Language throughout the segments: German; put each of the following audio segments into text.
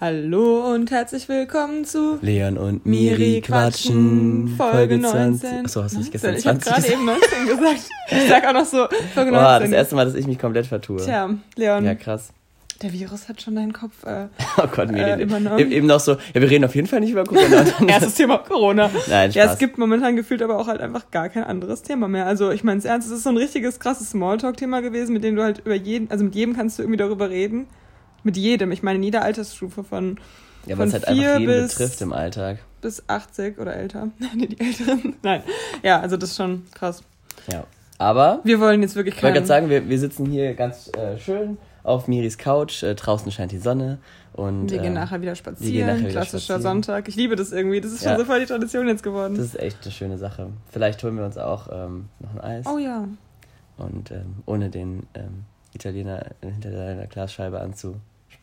Hallo und herzlich willkommen zu Leon und Miri quatschen, Folge 19. Achso, hast du nicht gestern 20 Ich habe gerade eben 19 gesagt. Ich sag auch noch so Folge 19. Boah, das erste Mal, dass ich mich komplett vertue. Tja, Leon. Ja, krass. Der Virus hat schon deinen Kopf äh, oh Gott, Miri, äh, übernommen. Eben noch so, ja, wir reden auf jeden Fall nicht über Corona. Erstes Thema Corona. Nein, Spaß. Ja, es gibt momentan gefühlt aber auch halt einfach gar kein anderes Thema mehr. Also ich meine es ernst, es ist so ein richtiges krasses Smalltalk-Thema gewesen, mit dem du halt über jeden, also mit jedem kannst du irgendwie darüber reden. Mit jedem. Ich meine, in jeder Altersstufe von ja, weil es halt einfach jeden betrifft im Alltag. Bis 80 oder älter. nee, die Älteren. Nein. Ja, also das ist schon krass. Ja. Aber. Wir wollen jetzt wirklich Ich wollte gerade sagen, wir, wir sitzen hier ganz äh, schön auf Miris Couch. Äh, draußen scheint die Sonne. Und, wir gehen äh, nachher wieder spazieren. Nachher wieder Klassischer spazieren. Sonntag. Ich liebe das irgendwie. Das ist schon ja. so voll die Tradition jetzt geworden. Das ist echt eine schöne Sache. Vielleicht holen wir uns auch ähm, noch ein Eis. Oh ja. Und ähm, ohne den ähm, Italiener hinter deiner Glasscheibe anzu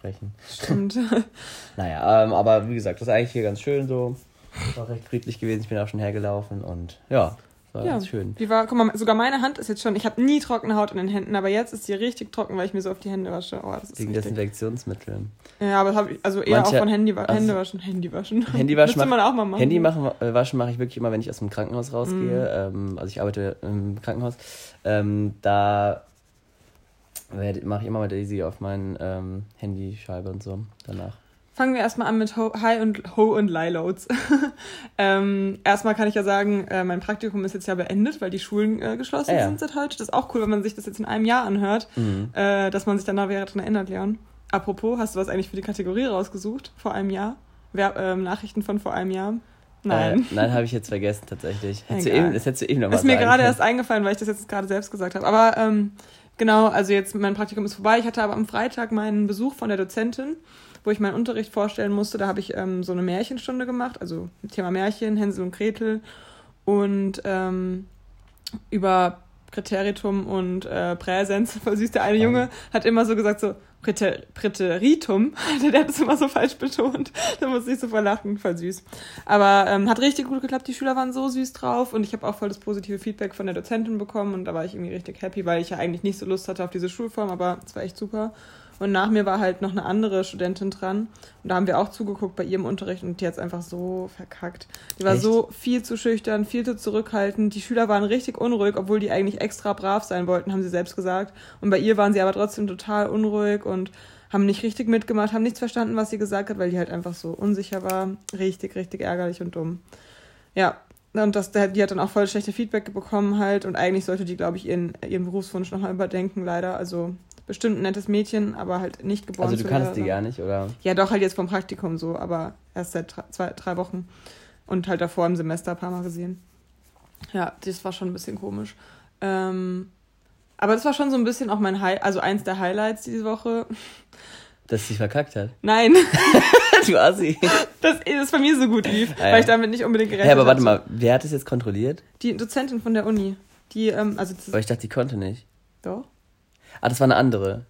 sprechen. Stimmt. naja, ähm, aber wie gesagt, das ist eigentlich hier ganz schön so. War recht friedlich gewesen. Ich bin auch schon hergelaufen und ja, war ja. ganz schön. Wie war, guck mal, sogar meine Hand ist jetzt schon, ich habe nie trockene Haut in den Händen, aber jetzt ist sie richtig trocken, weil ich mir so auf die Hände wasche. Oh, das ist Wegen Desinfektionsmitteln. Ja, aber habe ich, also eher Manche, auch von Handy, also Hände waschen. Handy waschen. Handy waschen. Müsste man auch mal machen. Handy machen, äh, waschen mache ich wirklich immer, wenn ich aus dem Krankenhaus rausgehe. Mm. Ähm, also ich arbeite im Krankenhaus. Ähm, da mache ich immer mal Daisy auf mein ähm, Handyscheibe und so danach. Fangen wir erstmal an mit Ho High und Ho und Lie Loads. ähm, erstmal kann ich ja sagen, äh, mein Praktikum ist jetzt ja beendet, weil die Schulen äh, geschlossen ah, ja. sind seit heute. Das ist auch cool, wenn man sich das jetzt in einem Jahr anhört, mhm. äh, dass man sich danach wieder daran erinnert, Leon. Apropos, hast du was eigentlich für die Kategorie rausgesucht vor einem Jahr? Wer, ähm, Nachrichten von vor einem Jahr? Nein. Äh, nein, habe ich jetzt vergessen tatsächlich. Hättest du eben, das hättest du eben noch Ist mir gerade erst eingefallen, weil ich das jetzt gerade selbst gesagt habe. Aber ähm, Genau, also jetzt mein Praktikum ist vorbei. Ich hatte aber am Freitag meinen Besuch von der Dozentin, wo ich meinen Unterricht vorstellen musste. Da habe ich ähm, so eine Märchenstunde gemacht, also Thema Märchen, Hänsel und Gretel und ähm, über Präteritum und äh, Präsens. Voll süß. Der eine Junge hat immer so gesagt so, Präter, Präteritum. Der hat es immer so falsch betont. Da muss ich so verlachen. Voll süß. Aber ähm, hat richtig gut geklappt. Die Schüler waren so süß drauf und ich habe auch voll das positive Feedback von der Dozentin bekommen und da war ich irgendwie richtig happy, weil ich ja eigentlich nicht so Lust hatte auf diese Schulform, aber es war echt super. Und nach mir war halt noch eine andere Studentin dran. Und da haben wir auch zugeguckt bei ihrem Unterricht und die hat es einfach so verkackt. Die war Echt? so viel zu schüchtern, viel zu zurückhaltend. Die Schüler waren richtig unruhig, obwohl die eigentlich extra brav sein wollten, haben sie selbst gesagt. Und bei ihr waren sie aber trotzdem total unruhig und haben nicht richtig mitgemacht, haben nichts verstanden, was sie gesagt hat, weil die halt einfach so unsicher war. Richtig, richtig ärgerlich und dumm. Ja, und das, die hat dann auch voll schlechte Feedback bekommen halt und eigentlich sollte die, glaube ich, ihren, ihren Berufswunsch nochmal überdenken, leider. Also bestimmt ein nettes Mädchen, aber halt nicht geboren. Also du kannst die gar nicht, oder? Ja, doch, halt jetzt vom Praktikum so, aber erst seit zwei, drei Wochen. Und halt davor im Semester ein paar Mal gesehen. Ja, das war schon ein bisschen komisch. Ähm, aber das war schon so ein bisschen auch mein High, also eins der Highlights diese Woche. Dass sie verkackt hat? Nein. du Assi. Dass es bei mir so gut lief, ah, ja. weil ich damit nicht unbedingt gerechnet habe. Ja, aber warte mal, wer hat es jetzt kontrolliert? Die Dozentin von der Uni. Die, ähm, also aber ich dachte, die konnte nicht. Doch. Ah, das war eine andere.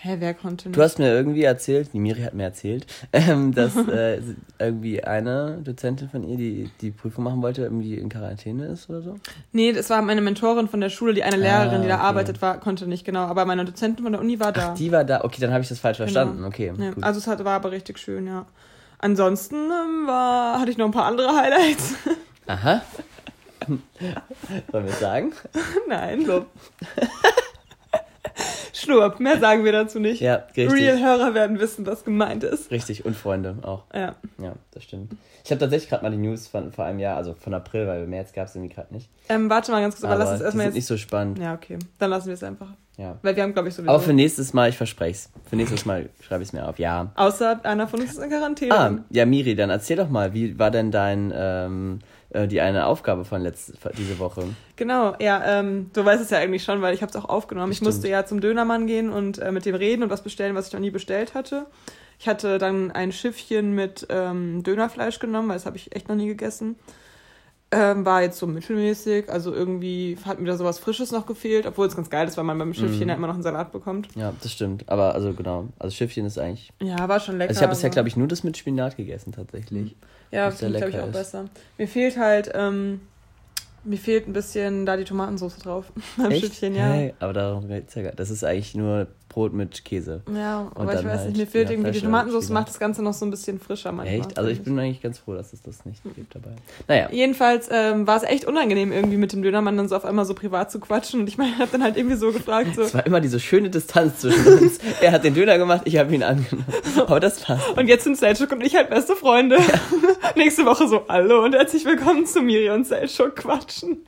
Hä, wer konnte nicht? Du hast mir irgendwie erzählt, die Miri hat mir erzählt, ähm, dass äh, irgendwie eine Dozentin von ihr, die die Prüfung machen wollte, irgendwie in Quarantäne ist oder so? Nee, das war meine Mentorin von der Schule, die eine Lehrerin, ah, die da arbeitet, war, konnte nicht, genau. Aber meine Dozentin von der Uni war da. Ach, die war da, okay, dann habe ich das falsch genau. verstanden, okay. Ja, also es hat, war aber richtig schön, ja. Ansonsten ähm, war, hatte ich noch ein paar andere Highlights. Aha. Sollen wir sagen? Nein. Schnurp, mehr sagen wir dazu nicht. Ja, richtig. Real-Hörer werden wissen, was gemeint ist. Richtig, und Freunde auch. Ja. Ja, das stimmt. Ich habe tatsächlich gerade mal die News von vor einem Jahr, also von April, weil März gab es irgendwie gerade nicht. Ähm, warte mal ganz kurz, aber, aber lass es erstmal jetzt. nicht so spannend. Ja, okay. Dann lassen wir es einfach. Ja. Weil wir haben, glaube ich, sowieso. Aber für nächstes Mal, ich verspreche es. Für nächstes Mal schreibe ich es mir auf, ja. Außer einer von uns ist in Quarantäne. Ah, ja, Miri, dann erzähl doch mal, wie war denn dein ähm, äh, die eine Aufgabe von letzte, diese Woche. Genau, ja, ähm, du weißt es ja eigentlich schon, weil ich habe es auch aufgenommen. Ich musste ja zum Dönermann gehen und äh, mit dem reden und was bestellen, was ich noch nie bestellt hatte. Ich hatte dann ein Schiffchen mit ähm, Dönerfleisch genommen, weil das habe ich echt noch nie gegessen. Ähm, war jetzt so mittelmäßig, also irgendwie hat mir da sowas Frisches noch gefehlt, obwohl es ganz geil ist, weil man beim Schiffchen mm. ja immer noch einen Salat bekommt. Ja, das stimmt. Aber also genau, also Schiffchen ist eigentlich. Ja, war schon lecker. Also ich habe bisher, glaube ich, nur das mit Spinat gegessen tatsächlich. Mhm. Ja, finde ich, glaube ich, auch ist. besser. Mir fehlt halt, ähm, mir fehlt ein bisschen da die Tomatensauce drauf beim Echt? Schiffchen, ja. Hey, aber darum geht's ja gar Das ist eigentlich nur Brot mit Käse. Ja, Und aber ich weiß halt, nicht, mir fehlt ja, irgendwie die Tomatensauce, macht das Ganze noch so ein bisschen frischer manchmal. Echt? Also ich bin eigentlich ganz froh, dass es das nicht gibt dabei. Naja. Jedenfalls ähm, war es echt unangenehm, irgendwie mit dem Dönermann dann so auf einmal so privat zu quatschen. Und ich meine, ich habe dann halt irgendwie so gefragt, so, Es war immer diese schöne Distanz zwischen uns. er hat den Döner gemacht, ich habe ihn angenommen. Aber das passt. und jetzt sind Selchuk und ich halt beste Freunde. Nächste Woche so, hallo und herzlich willkommen zu Miri und Selchuk quatschen.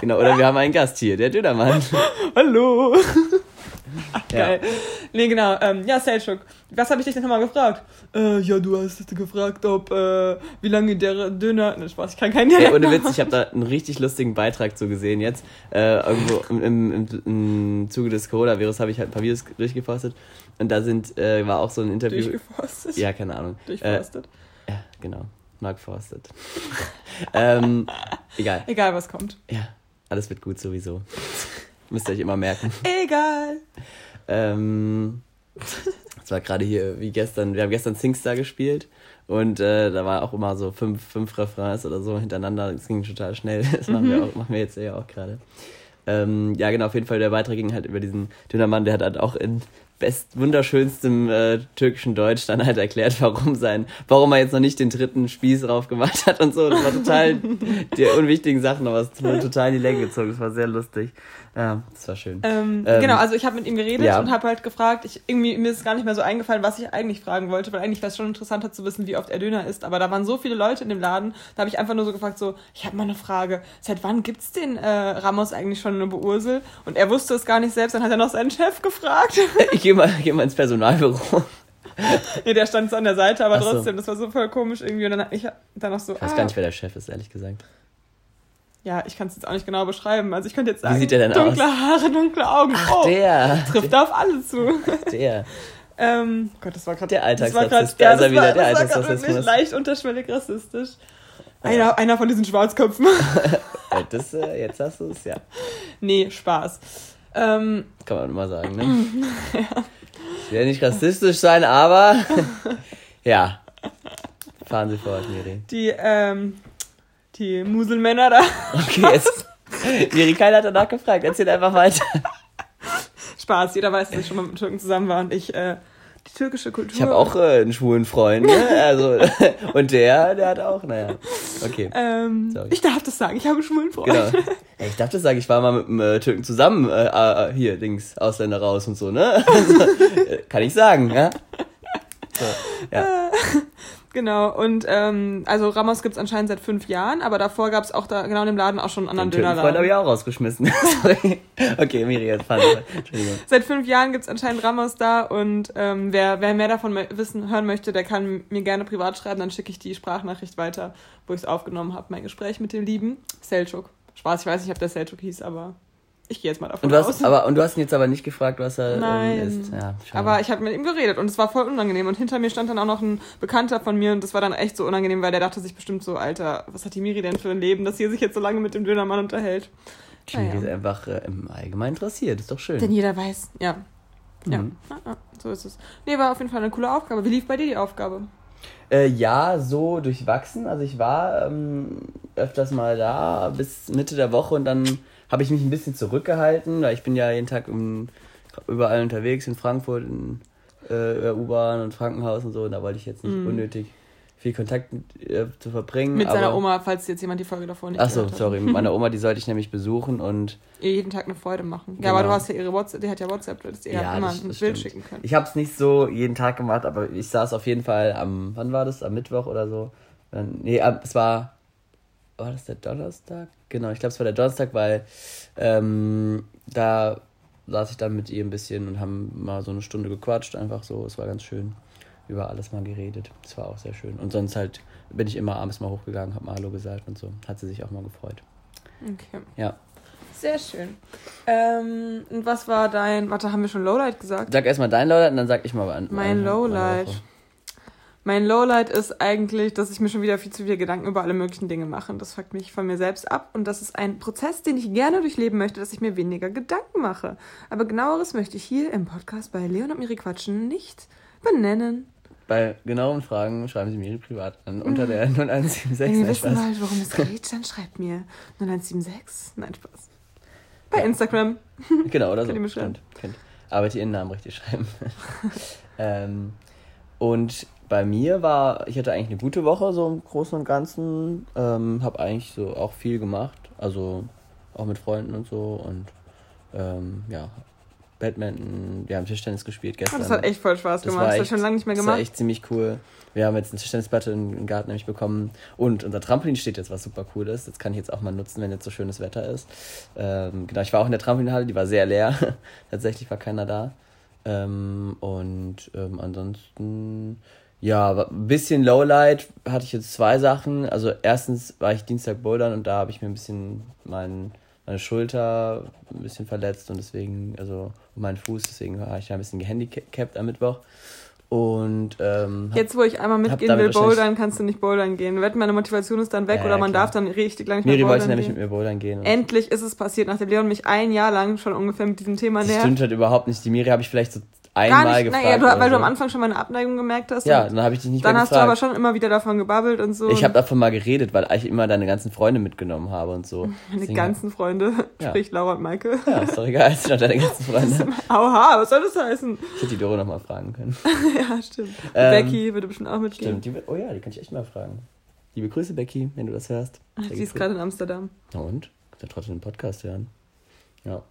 Genau, oder wir haben einen Gast hier, der Dönermann. Hallo. Ja. Geil. Nee, genau. Ähm, ja, Selchuk. Was habe ich dich denn nochmal gefragt? Äh, ja, du hast gefragt, ob, äh, wie lange der Döner... Ne, Spaß, ich kann keinen Ey, Dialekt ohne Witz, ich habe da einen richtig lustigen Beitrag zu gesehen jetzt. Äh, irgendwo im, im, im, im Zuge des Coronavirus habe ich halt ein paar Videos durchgeforstet. Und da sind, äh, war auch so ein Interview. Durchgeforstet. Ja, keine Ahnung. Äh, Durchforstet. ja, genau. Mark Forstet. ähm, egal. Egal, was kommt. Ja, alles wird gut sowieso. Müsst ihr euch immer merken. Egal. Ähm, es war gerade hier wie gestern, wir haben gestern Singstar gespielt und äh, da war auch immer so fünf, fünf Refrains oder so hintereinander. Das ging total schnell. Das machen, wir, auch, machen wir jetzt ja auch gerade. Ähm, ja, genau, auf jeden Fall, der Beitrag ging halt über diesen Dönermann, der hat halt auch in best wunderschönstem äh, türkischen Deutsch dann halt erklärt, warum sein, warum er jetzt noch nicht den dritten Spieß drauf gemacht hat und so. Das war total die unwichtigen Sachen, aber es wurde total in die Länge gezogen. Das war sehr lustig. Ja, das war schön. Ähm, Ähm, genau, also ich habe mit ihm geredet ja. und habe halt gefragt, ich, irgendwie mir ist gar nicht mehr so eingefallen, was ich eigentlich fragen wollte, weil eigentlich wäre es schon interessanter zu wissen, wie oft er Döner isst. Aber da waren so viele Leute in dem Laden, da habe ich einfach nur so gefragt, so, ich habe mal eine Frage, seit wann gibt's den äh, Ramos eigentlich schon in Beursel? Und er wusste es gar nicht selbst, dann hat er noch seinen Chef gefragt. Ich gehe mal, geh mal ins Personalbüro. nee, der stand so an der Seite, aber so. trotzdem, das war so voll komisch irgendwie. Und dann ich dann noch so, Ich weiß ah, gar nicht, wer der Chef ist, ehrlich gesagt. Ja, ich kann es jetzt auch nicht genau beschreiben. Also ich könnte jetzt sagen, sieht der denn dunkle Haare, dunkle Augen. oh, Der. trifft auf alle zu. Der. Ähm, Gott, das war gerade Der das war Alltagsrassist. Da ist er das wieder, war- der Alltagsrassismus. wirklich leicht unterschwellig rassistisch. Einer, einer von diesen Schwarzköpfen. Ja, Das, äh, jetzt hast du es, ja. nee, Spaß. Ähm, Kann man immer sagen, ne? Ich will nicht rassistisch sein, aber. ja. Fahren Sie fort, Miri. die, ähm, die Muselmänner da. Okay, jetzt. Miri, keiner hat danach gefragt. Erzähl einfach weiter. Spaß, jeder weiß, dass ich schon mal mit Türken zusammen war und ich, äh, die türkische Kultur. Ich habe auch äh, einen schwulen Freund, ne? Also, und der, der hat auch, naja. Okay. Ähm, ich darf das sagen, ich habe einen schwulen Freund. Genau. Ja, ich dachte, das sage ich war mal mit einem äh, Türken zusammen, äh, äh, hier, Dings, Ausländer raus und so, ne? Also, kann ich sagen, ja? So, ja. Genau, und ähm, also Ramos gibt's anscheinend seit fünf Jahren, aber davor gab's auch da genau in dem Laden auch schon einen anderen Den Türkenfreund habe Dönerladen. ich auch rausgeschmissen. Sorry. Okay, Miri, jetzt fahren. Entschuldigung. Seit fünf Jahren gibt's anscheinend Ramos da und ähm, wer, wer mehr davon wissen, hören möchte, der kann mir gerne privat schreiben, dann schicke ich die Sprachnachricht weiter, wo ich es aufgenommen habe, mein Gespräch mit dem lieben Selchuk. Spaß, ich weiß nicht, ob der Selchuk hieß, aber ich gehe jetzt mal davon Und du, aus. hast, aber, und du hast ihn jetzt aber nicht gefragt, was er Nein. ähm, ist. Ja. Aber ich habe mit ihm geredet und es war voll unangenehm. Und hinter mir stand dann auch noch ein Bekannter von mir und das war dann echt so unangenehm, weil der dachte sich bestimmt so, Alter, was hat die Miri denn für ein Leben, dass sie sich jetzt so lange mit dem Dönermann unterhält. Miri naja. ist einfach äh, im Allgemeinen interessiert, ist doch schön. Denn jeder weiß, ja. Ja, Mhm. ja, ja, so ist es. Nee, war auf jeden Fall eine coole Aufgabe. Wie lief bei dir die Aufgabe? Äh, ja, so durchwachsen. Also ich war ähm, öfters mal da bis Mitte der Woche und dann habe ich mich ein bisschen zurückgehalten, weil ich bin ja jeden Tag im, überall unterwegs in Frankfurt, in äh, U-Bahn und Krankenhaus und so. Und da wollte ich jetzt nicht Mhm. unnötig viel Kontakt mit, äh, zu verbringen. Mit seiner aber- Oma, falls jetzt jemand die Folge davor nicht Ach so, sorry, mit meiner Oma, die sollte ich nämlich besuchen und Ihr jeden Tag eine Freude machen. Ja, Genau. aber du hast ja ihre WhatsApp, die hat ja WhatsApp, du hättest ihr Ja, immer das- ein das Bild stimmt. schicken können. Ich habe es nicht so jeden Tag gemacht, aber ich saß auf jeden Fall am, wann war das? Am Mittwoch oder so? Dann, nee, es war, war das der Donnerstag? Genau, ich glaube, es war der Donnerstag, weil ähm, da saß ich dann mit ihr ein bisschen und haben mal so eine Stunde gequatscht, einfach so. Es war ganz schön. Über alles mal geredet. Es war auch sehr schön. Und sonst halt bin ich immer abends mal hochgegangen, hab mal Hallo gesagt und so. Hat sie sich auch mal gefreut. Okay. Ja. Sehr schön. Ähm, und was war dein, warte, haben wir schon Lowlight gesagt? Sag erstmal dein Lowlight und dann sag ich mal an. Mein Lowlight. Mein Lowlight ist eigentlich, dass ich mir schon wieder viel zu viele Gedanken über alle möglichen Dinge mache. Und das fuckt mich von mir selbst ab. Und das ist ein Prozess, den ich gerne durchleben möchte, dass ich mir weniger Gedanken mache. Aber genaueres möchte ich hier im Podcast bei Leon und Miri Quatschen nicht benennen. Bei genauen Fragen schreiben Sie mir privat an unter der 0176. Wenn ihr wissen wollt, worum es geht, dann schreibt mir 0176. Nein, Spaß. Bei Instagram. Genau, oder so. Könnt ihr mir schreiben. Kennt. arbeite ihren Namen richtig schreiben. ähm, und bei mir war, ich hatte eigentlich eine gute Woche, so im Großen und Ganzen. Ähm, habe eigentlich so auch viel gemacht. Also auch mit Freunden und so. Und ähm, ja, Badminton, wir haben Tischtennis gespielt gestern. Das hat echt voll Spaß gemacht. Das, das echt, schon lange nicht mehr gemacht. Das war echt ziemlich cool. Wir haben jetzt eine Tischtennisplatte im Garten nämlich bekommen und unser Trampolin steht jetzt, was super cool ist. Das kann ich jetzt auch mal nutzen, wenn jetzt so schönes Wetter ist. Ähm, genau, ich war auch in der Trampolinhalle, die war sehr leer. Tatsächlich war keiner da. Ähm, und ähm, ansonsten, ja, ein bisschen Lowlight hatte ich jetzt zwei Sachen. Also erstens war ich Dienstag bouldern und da habe ich mir ein bisschen meinen meine Schulter ein bisschen verletzt und deswegen, also mein Fuß, deswegen war ich da ein bisschen gehandicapt am Mittwoch. Und ähm, jetzt, wo ich einmal mitgehen will, bouldern, kannst du nicht bouldern gehen. Wetten, meine Motivation ist dann weg ja, oder man klar. darf dann richtig lange nicht mehr Miri wollte nämlich mit mir bouldern gehen. Endlich ist es passiert, nachdem Leon mich ein Jahr lang schon ungefähr mit diesem Thema nähert. Das stimmt halt überhaupt nicht. Die Miri habe ich vielleicht so einmal Gar nicht, gefragt. Naja, du, weil du am Anfang schon meine Abneigung gemerkt hast. Ja, dann habe ich dich nicht Dann hast gefragt. du aber schon immer wieder davon gebabbelt und so. Ich habe davon mal geredet, weil ich immer deine ganzen Freunde mitgenommen habe und so. Meine Deswegen ganzen Freunde, ja. sprich Laura und Maike. Ja, ist doch egal, es sind doch deine ganzen Freunde. Aua, was soll das heißen? Ich hätte die Doro nochmal fragen können. ja, stimmt. Ähm, Becky würde bestimmt auch mitgehen. Stimmt, die, oh ja, die kann ich echt mal fragen. Liebe Grüße, Becky, wenn du das hörst. Sie ist gerade in Amsterdam. Na und? Kannst ja trotzdem einen Podcast hören. Ja.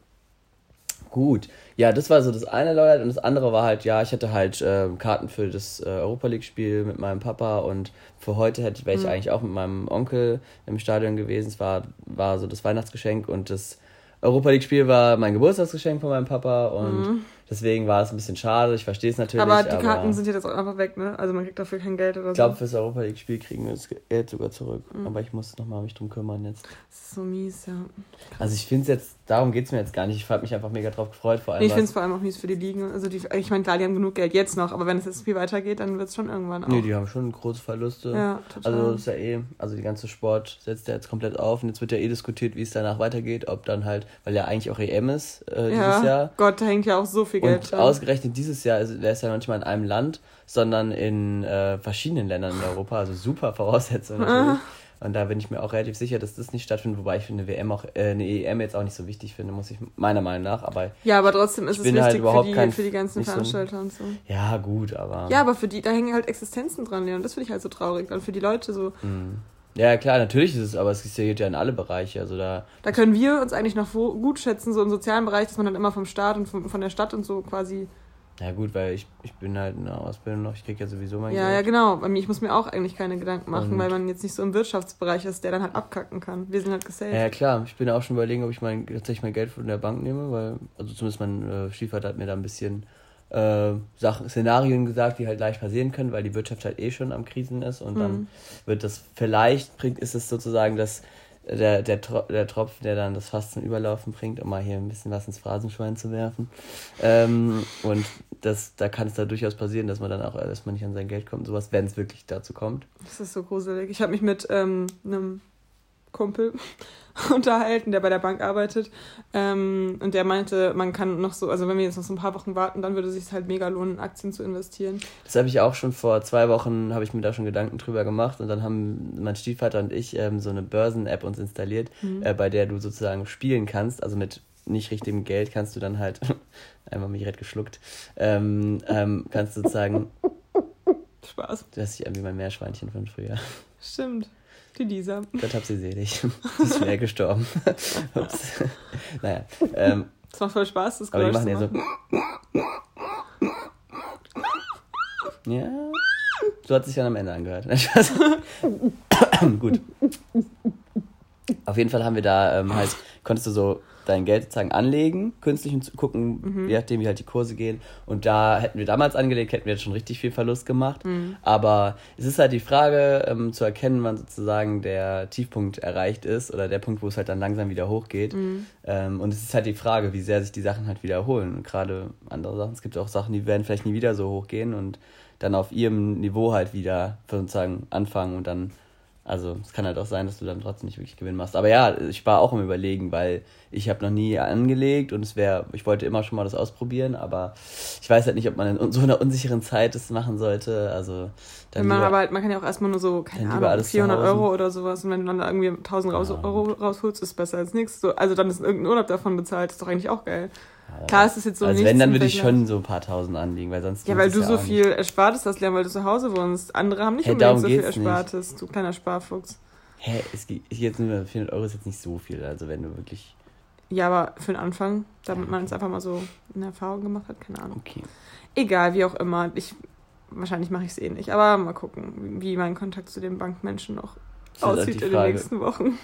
Gut. Ja, das war so das eine Lowlight und das andere war halt, ja, ich hatte halt äh, Karten für das äh, Europa League-Spiel mit meinem Papa und für heute hätte wäre ich mhm. eigentlich auch mit meinem Onkel im Stadion gewesen. Es war, war so das Weihnachtsgeschenk und das Europa League-Spiel war mein Geburtstagsgeschenk von meinem Papa und mhm. deswegen war es ein bisschen schade. Ich verstehe es natürlich. Aber die Karten aber sind jetzt auch einfach weg, ne? Also man kriegt dafür kein Geld oder so. Ich glaube, fürs Europa League-Spiel kriegen wir das Geld sogar zurück. Mhm. Aber ich muss nochmal mich drum kümmern jetzt. Das ist so mies, ja. Also ich finde es jetzt, darum geht es mir jetzt gar nicht. Ich habe mich einfach mega drauf gefreut. Vor allem, ich finde es vor allem auch mies für die Ligen. Also die, ich meine, klar, die haben genug Geld jetzt noch, aber wenn es jetzt viel weitergeht, dann wird es schon irgendwann auch. Nee, die haben schon große Verluste. Ja, total. Also ist ja eh, also die ganze Sport setzt ja jetzt komplett auf und jetzt wird ja eh diskutiert, wie es danach weitergeht, ob dann halt, weil ja eigentlich auch EM ist äh, ja, dieses Jahr. Gott, da hängt ja auch so viel Geld und dran. ausgerechnet dieses Jahr wäre es ja noch nicht mal in einem Land, sondern in äh, verschiedenen Ländern in Europa. Also super Voraussetzungen natürlich. Und da bin ich mir auch relativ sicher, dass das nicht stattfindet, wobei ich eine WM auch, äh, eine EM jetzt auch nicht so wichtig finde, muss ich meiner Meinung nach. Aber ja, aber trotzdem ist es halt wichtig halt für, die, kein, für die ganzen Veranstalter so, und so. Ja, gut, aber. Ja, aber für die, da hängen halt Existenzen dran, ja. Und das finde ich halt so traurig. Dann für die Leute so. Mhm. Ja, klar, natürlich ist es, aber es geht ja in alle Bereiche. Also da, da können wir uns eigentlich noch gut schätzen, so im sozialen Bereich, dass man dann immer vom Staat und von, von der Stadt und so quasi ja gut, weil ich, ich bin halt in der Ausbildung noch, ich krieg ja sowieso mein ja, Geld. Ja, genau. Bei mir, ich muss mir auch eigentlich keine Gedanken machen, und weil man jetzt nicht so im Wirtschaftsbereich ist, der dann halt abkacken kann. Wir sind halt gesaved. Ja, klar. Ich bin auch schon überlegen, ob ich mein, tatsächlich mein Geld von der Bank nehme, weil, also zumindest mein äh, Stiefvater hat mir da ein bisschen äh, Sachen, Szenarien gesagt, die halt leicht passieren können, weil die Wirtschaft halt eh schon am Krisen ist und mhm. dann wird das vielleicht bringt, ist es sozusagen das der, der, der Tropfen, der dann das Fass zum Überlaufen bringt, um mal hier ein bisschen was ins Phrasenschwein zu werfen. Ähm, und das, da kann es da durchaus passieren, dass man dann auch, dass man nicht an sein Geld kommt, sowas, wenn es wirklich dazu kommt. Das ist so gruselig. Ich habe mich mit ähm, einem Kumpel unterhalten, der bei der Bank arbeitet. Ähm, und der meinte, man kann noch so, also wenn wir jetzt noch so ein paar Wochen warten, dann würde es sich halt mega lohnen, in Aktien zu investieren. Das habe ich auch schon vor zwei Wochen, habe ich mir da schon Gedanken drüber gemacht. Und dann haben mein Stiefvater und ich ähm, so eine Börsen-App uns installiert, mhm. äh, bei der du sozusagen spielen kannst. Also mit nicht richtigem Geld kannst du dann halt, einmal mich direkt geschluckt, ähm, ähm, kannst du sozusagen... Spaß. Das ist ja wie mein Meerschweinchen von früher. Stimmt. Die Lisa. Gott hab sie selig. Sie ist schnell gestorben. Ups. Naja. Ähm, das macht voll Spaß, das Geräusch Aber die machen ja so. Ja. So hat es sich dann am Ende angehört. Gut. Auf jeden Fall haben wir da ähm, halt, konntest du so dein Geld sozusagen anlegen, künstlich und gucken, mhm. je nachdem, wie halt die Kurse gehen. Und da hätten wir damals angelegt, hätten wir jetzt schon richtig viel Verlust gemacht. Mhm. Aber es ist halt die Frage ähm, zu erkennen, wann sozusagen der Tiefpunkt erreicht ist oder der Punkt, wo es halt dann langsam wieder hochgeht. Mhm. Ähm, und es ist halt die Frage, wie sehr sich die Sachen halt wiederholen. Und gerade andere Sachen, es gibt auch Sachen, die werden vielleicht nie wieder so hochgehen und dann auf ihrem Niveau halt wieder sozusagen anfangen und dann also es kann halt auch sein, dass du dann trotzdem nicht wirklich Gewinn machst. Aber ja, ich war auch im Überlegen, weil ich habe noch nie angelegt und es wäre, ich wollte immer schon mal das ausprobieren, aber ich weiß halt nicht, ob man in so einer unsicheren Zeit das machen sollte. Also dann wenn man lieber, aber halt, man kann ja auch erstmal nur so, keine Ahnung, 400 Euro oder sowas und wenn du dann da irgendwie 1000 raus, ja. Euro rausholst, ist besser als nichts. So, also dann ist irgendein Urlaub davon bezahlt, ist doch eigentlich auch geil. Klar, es ist jetzt so Also wenn, dann würde ich schon so ein paar tausend anliegen, weil sonst... Ja, weil du so auch viel Erspartes hast, Leon, weil du zu Hause wohnst. Andere haben nicht Hey, unbedingt so viel geht's nicht. Erspartes, du kleiner Sparfuchs. Nicht. Hä, es geht jetzt nur 400 Euro ist jetzt nicht so viel, also wenn du wirklich... Ja, aber für den Anfang, damit man es einfach mal so in Erfahrung gemacht hat, keine Ahnung. Okay. Egal, wie auch immer. Ich, wahrscheinlich mache ich es eh nicht, aber mal gucken, wie mein Kontakt zu den Bankmenschen noch halt aussieht in den nächsten Wochen.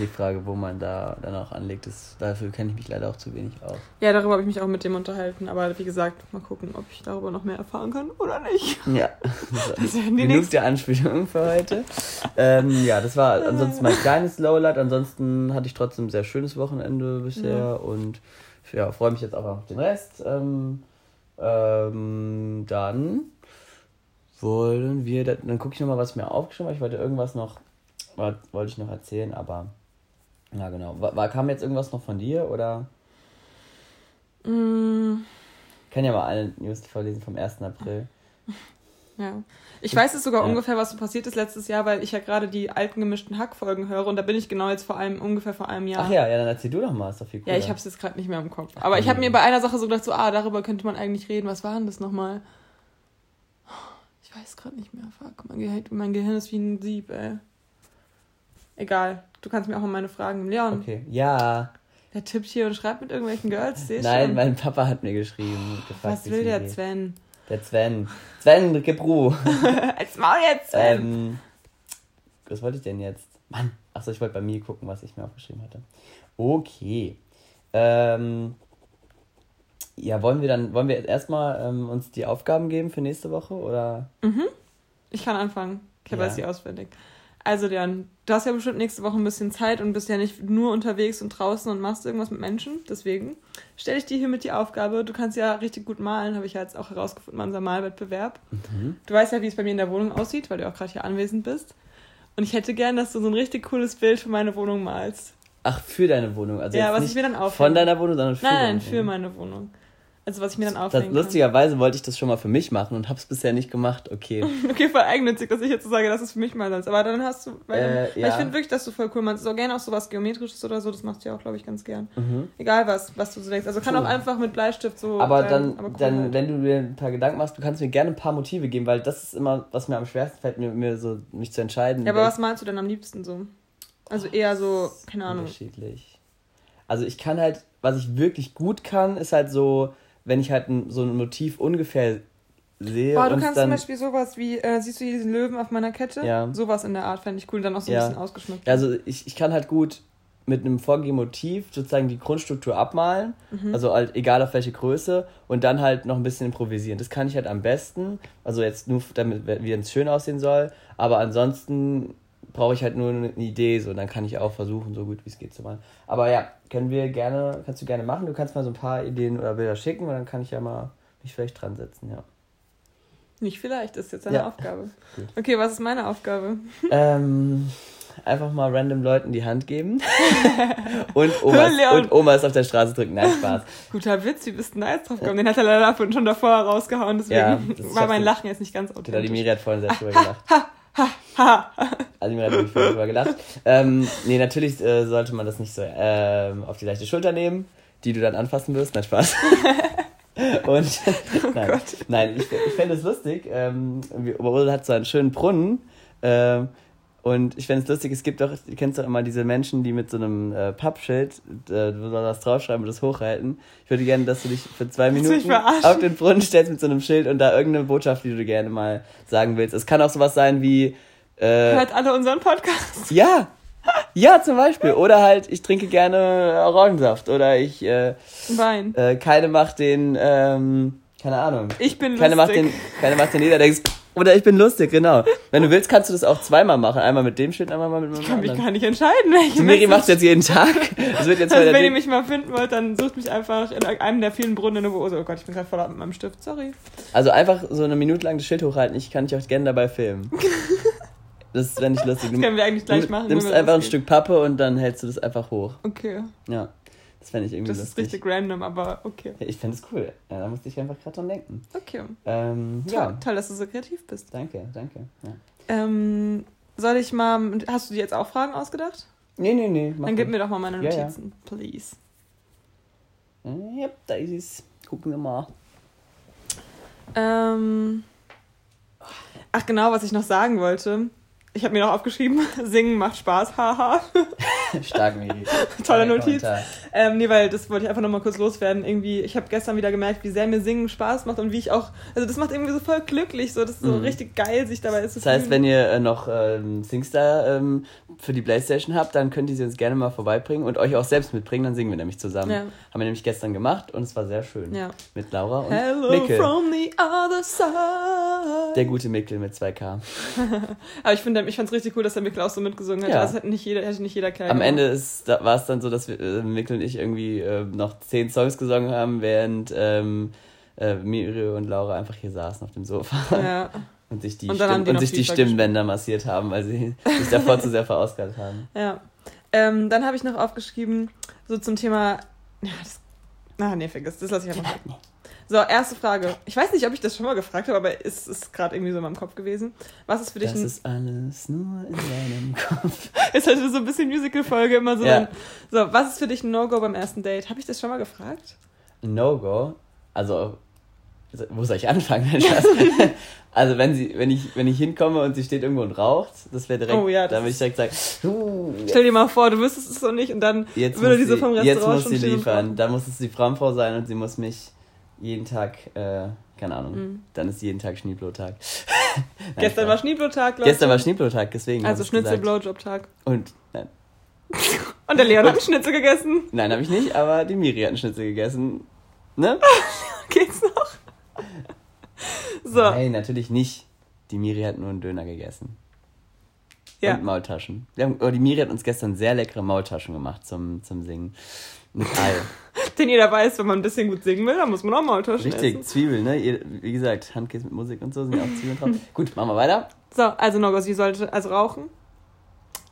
Die Frage, wo man da dann auch anlegt, ist, dafür kenne ich mich leider auch zu wenig aus. Ja, darüber habe ich mich auch mit dem unterhalten, aber wie gesagt, mal gucken, ob ich darüber noch mehr erfahren kann oder nicht. Ja. Das die Genug nächsten. der Anspielungen für heute. ähm, ja, das war ansonsten mein kleines Lowlight. Ansonsten hatte ich trotzdem ein sehr schönes Wochenende bisher Ja. und ja, freue mich jetzt auch auf den Rest. Ähm, ähm, dann wollen wir, dann, gucke ich nochmal, was mir aufgeschrieben habe. Ich wollte irgendwas noch, wollte ich noch erzählen, aber ja genau. War, kam jetzt irgendwas noch von dir oder? Mm, Ich kann ja mal eine News vorlesen vom 1. April. ja. Ich weiß jetzt sogar Ja. ungefähr, was so passiert ist letztes Jahr, weil ich ja gerade die alten gemischten Hackfolgen höre und da bin ich genau jetzt vor allem ungefähr vor einem Jahr. Ach ja, ja, dann erzähl du doch mal, ist doch viel cooler. Ja, ich habe es jetzt gerade nicht mehr im Kopf. Aber ich habe mir bei einer Sache so gedacht, so, ah, darüber könnte man eigentlich reden. Was war denn das nochmal? Ich weiß gerade nicht mehr. Fuck, mein Gehirn, mein Gehirn ist wie ein Sieb, ey. Egal, du kannst mir auch mal meine Fragen. Leon, Okay, ja. der tippt hier und schreibt mit irgendwelchen Girls, seh Nein, schon. mein Papa hat mir geschrieben. Gefragt, Was will der geht. Sven? Der Sven. Sven, gib Ruhe. Als Maul jetzt, Sven! ähm, was wollte ich denn jetzt? Mann. Achso, ich wollte bei mir gucken, was ich mir aufgeschrieben hatte. Okay. Ähm, ja, wollen wir dann, wollen wir erstmal ähm, uns die Aufgaben geben für nächste Woche oder? Ich kann anfangen. Ich Ja. weiß die auswendig. Also, Leon, du hast ja bestimmt nächste Woche ein bisschen Zeit und bist ja nicht nur unterwegs und draußen und machst irgendwas mit Menschen. Deswegen stelle ich dir hiermit die Aufgabe. Du kannst ja richtig gut malen, habe ich ja jetzt auch herausgefunden bei unserem Malwettbewerb. Mhm. Du weißt ja, wie es bei mir in der Wohnung aussieht, weil du auch gerade hier anwesend bist. Und ich hätte gern, dass du so ein richtig cooles Bild für meine Wohnung malst. Ach, für deine Wohnung. Also Ja, was nicht ich mir dann aufhänge. Von deiner Wohnung, sondern für Nein, nein, für meine Wohnung. Also, was ich mir dann Das, aufhängen kann. lustigerweise wollte ich das schon mal für mich machen und hab's bisher nicht gemacht. Okay. Okay, voll eigennützig, dass ich jetzt so sage, dass es für mich mal ist. Aber dann hast du, weil, Äh, weil ja. ich finde wirklich, dass du voll cool machst. So gerne auch sowas Geometrisches oder so, das machst du ja auch, glaube ich, ganz gern. Mhm. Egal was, was du so denkst. Also kann Cool. auch einfach mit Bleistift so. Aber dann, aber cool dann halt. wenn du dir ein paar Gedanken machst, du kannst mir gerne ein paar Motive geben, weil das ist immer, was mir am schwersten fällt, mir, mir so mich zu entscheiden. Ja, aber was malst du denn am liebsten so? Also eher so, keine Ahnung. Unterschiedlich. Also ich kann halt, was ich wirklich gut kann, ist halt so, wenn ich halt ein, so ein Motiv ungefähr sehe Boah, du und kannst dann, zum Beispiel sowas wie, äh, siehst du hier diesen Löwen auf meiner Kette? Ja. Sowas in der Art fände ich cool. Dann auch so ein Ja. bisschen ausgeschmückt. also ich, ich kann halt gut mit einem vorgegebenen Motiv sozusagen die Grundstruktur abmalen, Mhm. also halt egal auf welche Größe und dann halt noch ein bisschen improvisieren. Das kann ich halt am besten, also jetzt nur damit, wie es schön aussehen soll, aber ansonsten brauche ich halt nur eine Idee, so dann kann ich auch versuchen, so gut wie es geht zu malen. Aber ja, können wir gerne, kannst du gerne machen. Du kannst mal so ein paar Ideen oder Bilder schicken und dann kann ich ja mal mich vielleicht dran setzen, ja. Nicht vielleicht, ist jetzt deine Ja. Aufgabe. Gut. Okay, was ist meine Aufgabe? ähm, einfach mal random Leuten die Hand geben und Omas, und Omas auf der Straße drücken. Nein, Spaß. Guter Witz, wie bist du jetzt drauf gekommen? Den hat er leider schon davor rausgehauen, deswegen Ja, war mein Lachen jetzt nicht ganz Die authentisch. Miri hat vorhin sehr drüber gelacht. Also mir wirklich vorhin drüber gelacht. Ähm, nee, natürlich äh, sollte man das nicht so ähm, auf die leichte Schulter nehmen, die du dann anfassen wirst. Nein, Spaß. Und nein, nein, ich, ich fände es lustig. Ähm, Oberhausen hat so einen schönen Brunnen. Ähm, und ich fände es lustig, es gibt doch, du kennst doch immer diese Menschen, die mit so einem äh, Pappschild, äh, wo man was draufschreiben und das hochhalten. Ich würde gerne, dass du dich für zwei Minuten auf den Brunnen stellst mit so einem Schild und da irgendeine Botschaft, die du gerne mal sagen willst. Es kann auch sowas sein wie, äh, Hört alle unseren Podcast. ja, ja, zum Beispiel. Oder halt, ich trinke gerne Orangensaft. Oder ich, äh, Wein. äh, keine macht den, ähm, keine Ahnung. Ich bin Keine macht lustig. den, keine macht den Niederdenkst. Oder ich bin lustig, genau. Wenn du willst, kannst du das auch zweimal machen. Einmal mit dem Schild, einmal mit Ich meinem kann mich anderen. gar nicht entscheiden, welche Die Miri macht jetzt jeden Tag. Das wird jetzt Also wenn ihr mich mal finden wollt, dann sucht mich einfach in einem der vielen Brunnen in der Hose. Oh Gott, ich bin gerade voll ab mit meinem Stift, sorry. Also einfach so eine Minute lang das Schild hochhalten. Ich kann dich auch gerne dabei filmen. Das wäre nicht lustig. Das können wir eigentlich gleich du machen. nimmst wenn wir einfach ein. Stück Pappe und dann hältst du das einfach hoch. Okay, Ja, das fände ich irgendwie das ist lustig. richtig random, aber okay. Ja, Ich fände es cool. Ja, da musste ich einfach gerade dran denken. Okay, Ähm, toll, ja, toll, dass du so kreativ bist. danke, danke. Ja. Ähm, soll ich mal, hast du dir jetzt auch Fragen ausgedacht? Nee, nee, nee. Dann gib mir doch mal meine. Notizen, please. Ja, da ist es. Gucken wir mal. Ähm, ach genau, was ich noch sagen wollte. Ich habe mir noch aufgeschrieben, singen macht Spaß, haha. Stark, Miri. Toller Notiz. Ähm, nee, weil das wollte ich einfach nochmal kurz loswerden. Irgendwie, ich habe gestern wieder gemerkt, wie sehr mir Singen Spaß macht und wie ich auch, also das macht irgendwie so voll glücklich, so das ist so Mhm. richtig geil, sich dabei zu Das heißt, wenn ihr äh, noch ähm, SingStar ähm, für die Playstation habt, dann könnt ihr sie uns gerne mal vorbeibringen und euch auch selbst mitbringen, dann singen wir nämlich zusammen. Ja. Haben wir nämlich gestern gemacht und es war sehr schön. Ja. Mit Laura und Hello Mikkel. from the other side. Der gute Mikkel mit 2K. Aber ich finde, ich fand's richtig cool, dass der Mikkel auch so mitgesungen hat. Ja. Das hätte nicht jeder, hätte nicht jeder Kerl Am. Ende ist, da, war es dann so, dass wir, äh, Mikkel und ich irgendwie äh, noch zehn Songs gesungen haben, während ähm, äh, Miri und Laura einfach hier saßen auf dem Sofa Ja. und sich die, Und Stimm die und sich die Stimmbänder massiert haben, weil sie sich davor zu sehr verausgabt haben. Ja. Ähm, dann habe ich noch aufgeschrieben, so zum Thema. Ja, das. Ah, nee, vergiss, das lasse ich einfach weg. So, erste Frage. Ich weiß nicht, ob ich das schon mal gefragt habe, aber es ist gerade irgendwie so in meinem Kopf gewesen. Was ist für dich Das ein. ist alles nur in deinem Kopf. Ist halt so ein bisschen Musical-Folge immer so. Ja. Dann, so, was ist für dich ein No-Go beim ersten Date? Habe ich das schon mal gefragt? No-Go. Also, wo soll ich anfangen? also, wenn sie, wenn ich, wenn ich hinkomme und sie steht irgendwo und raucht, das wäre direkt, Oh ja, das da würde ich direkt sagen, uh, Stell dir mal vor, du wüsstest es so nicht und dann jetzt würde muss diese sie, vom jetzt Restaurant muss schon sie liefern. rauchen. Da muss es die Frauenfrau sein und sie muss mich jeden Tag, äh, keine Ahnung, Mhm. dann ist jeden Tag Schneeblotag. Gestern war Schneeblotag, Leute. Gestern war Schneeblotag, deswegen. Also hab ich Schnitzel, gesagt. Blowjob-Tag. Und, nein, Und der Leon hat einen Schnitzel gegessen. nein, habe ich nicht, aber die Miri hat einen Schnitzel gegessen. Ne? Geht's noch? So, Nein, natürlich nicht. Die Miri hat nur einen Döner gegessen. ja. Und Maultaschen. Haben, oh, die Miri hat uns gestern sehr leckere Maultaschen gemacht zum, zum Singen. Mit Ei. Denn jeder weiß, wenn man ein bisschen gut singen will, dann muss man auch Maultaschen Richtig, essen. Zwiebeln, ne? Wie gesagt, Handkäse mit Musik und so sind ja auch Zwiebeln drauf. Gut, machen wir weiter. So, also No-Go, sie sollte, also rauchen.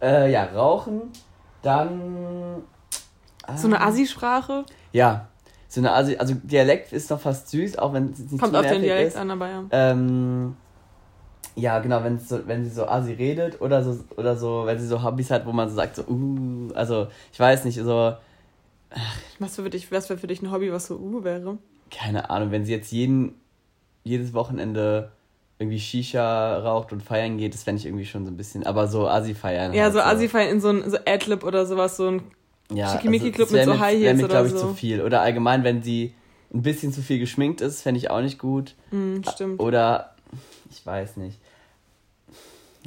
Äh, ja, rauchen. Dann. So eine Assi-Sprache. Ja, so eine Asi. Also Dialekt ist noch fast süß, auch wenn es nicht Kommt auf den Dialekt ist. an, aber ja. Ähm, ja, genau, wenn, so, wenn sie so Asi redet oder so, oder so, wenn sie so Hobbys hat, wo man so sagt, so, uh, also, ich weiß nicht, so, Was für dich, was wäre für dich ein Hobby, was so uh wäre? keine Ahnung, wenn sie jetzt jeden, jedes Wochenende irgendwie Shisha raucht und feiern geht, das fände ich irgendwie schon so ein bisschen, aber so Asi feiern. Ja, halt so Assi feiern in so ein so Adlib oder sowas, so ein. ja, Schickimicki-Club wär mit so High Heels mir, oder glaube ich, so. zu viel. Oder allgemein, wenn sie ein bisschen zu viel geschminkt ist, fände ich auch nicht gut. Hm, stimmt. Oder, ich weiß nicht.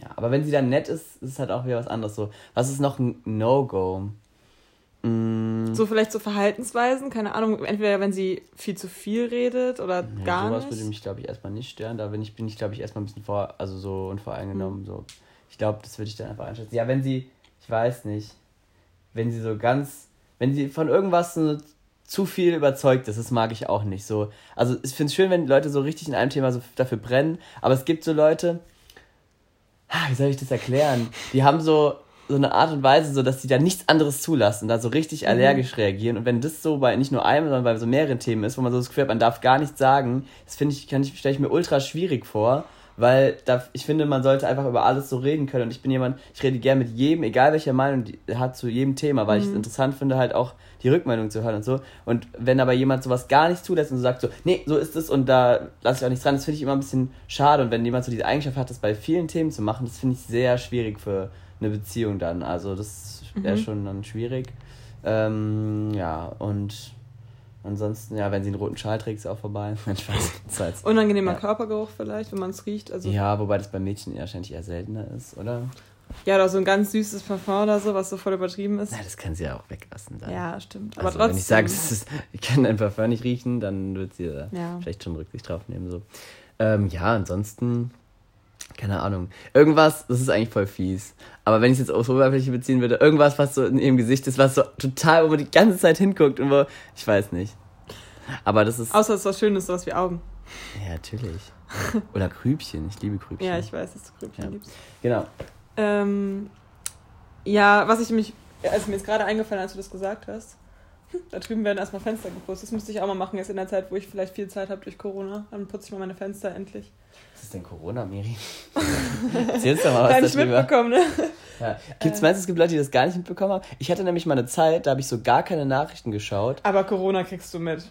Ja, aber wenn sie dann nett ist, ist es halt auch wieder was anderes. So, was ist noch ein No-Go? Mm, So vielleicht so Verhaltensweisen, keine Ahnung, entweder wenn sie viel zu viel redet oder ja, gar sowas nicht. würde mich, glaube ich, erstmal nicht stören. Da bin ich, bin ich glaube ich, erstmal ein bisschen vor, also so unvoreingenommen. Mhm. So. Ich glaube, das würde ich dann einfach einschätzen. Ja, wenn sie, ich weiß nicht, wenn sie so ganz, wenn sie von irgendwas so zu viel überzeugt ist, das mag ich auch nicht. So, also ich finde es schön, wenn Leute so richtig in einem Thema so dafür brennen, aber es gibt so Leute, ah, wie soll ich das erklären? Die haben so, so eine Art und Weise, so dass sie da nichts anderes zulassen, da so richtig allergisch reagieren. Und wenn das so bei nicht nur einem, sondern bei so mehreren Themen ist, wo man so das Gefühl hat, man darf gar nichts sagen, das finde ich, kann ich, stelle ich mir ultra schwierig vor. Weil da, ich finde, man sollte einfach über alles so reden können. Und ich bin jemand, ich rede gerne mit jedem, egal welcher Meinung hat zu jedem Thema, weil ich es interessant finde, halt auch die Rückmeldung zu hören und so. Und wenn aber jemand sowas gar nicht zulässt und so sagt so, nee, so ist es und da lasse ich auch nichts dran, das finde ich immer ein bisschen schade. Und wenn jemand so diese Eigenschaft hat, das bei vielen Themen zu machen, das finde ich sehr schwierig für eine Beziehung dann. Also das wäre Mhm. schon dann schwierig. Ähm, ja, und ansonsten, ja, wenn sie einen roten Schal trägt, ist auch vorbei. Unangenehmer Ja. Körpergeruch vielleicht, wenn man es riecht. Also, ja. ja, wobei das bei Mädchen wahrscheinlich eher seltener ist, oder? oder so ein ganz süßes Parfum oder so, was so voll übertrieben ist. Na, das kann sie ja auch weglassen dann. Ja, stimmt. Aber also, trotzdem. wenn ich sage, ist, ich kann dein Parfum nicht riechen, dann wird sie da Ja. vielleicht schon Rücksicht drauf nehmen. So. Ähm, ja, ansonsten, keine Ahnung. Irgendwas, das ist eigentlich voll fies. Aber wenn ich es jetzt aufs Oberfläche beziehen würde, irgendwas, was so in ihrem Gesicht ist, was so total, wo man die ganze Zeit hinguckt und wo, ich weiß nicht. Aber das ist, Außer es ist was Schönes, sowas wie Augen. ja, natürlich. Oder Krübchen, ich liebe Krübchen. Ja, ich weiß, dass du Grübchen Ja. liebst. Genau. Ähm, ja, was ich mich, also mir ist gerade eingefallen, als du das gesagt hast, Da drüben werden erstmal Fenster geputzt. Das müsste ich auch mal machen, jetzt in der Zeit, wo ich vielleicht viel Zeit habe durch Corona. Dann putze ich mal meine Fenster endlich. Was ist denn Corona, Miri? Erzählst du mal was Gar nicht darüber. mitbekommen, ne? Ja. Gibt's, meinst du, es gibt Leute, die das gar nicht mitbekommen haben? Ich hatte nämlich mal eine Zeit, da habe ich so gar keine Nachrichten geschaut. Aber Corona kriegst du mit.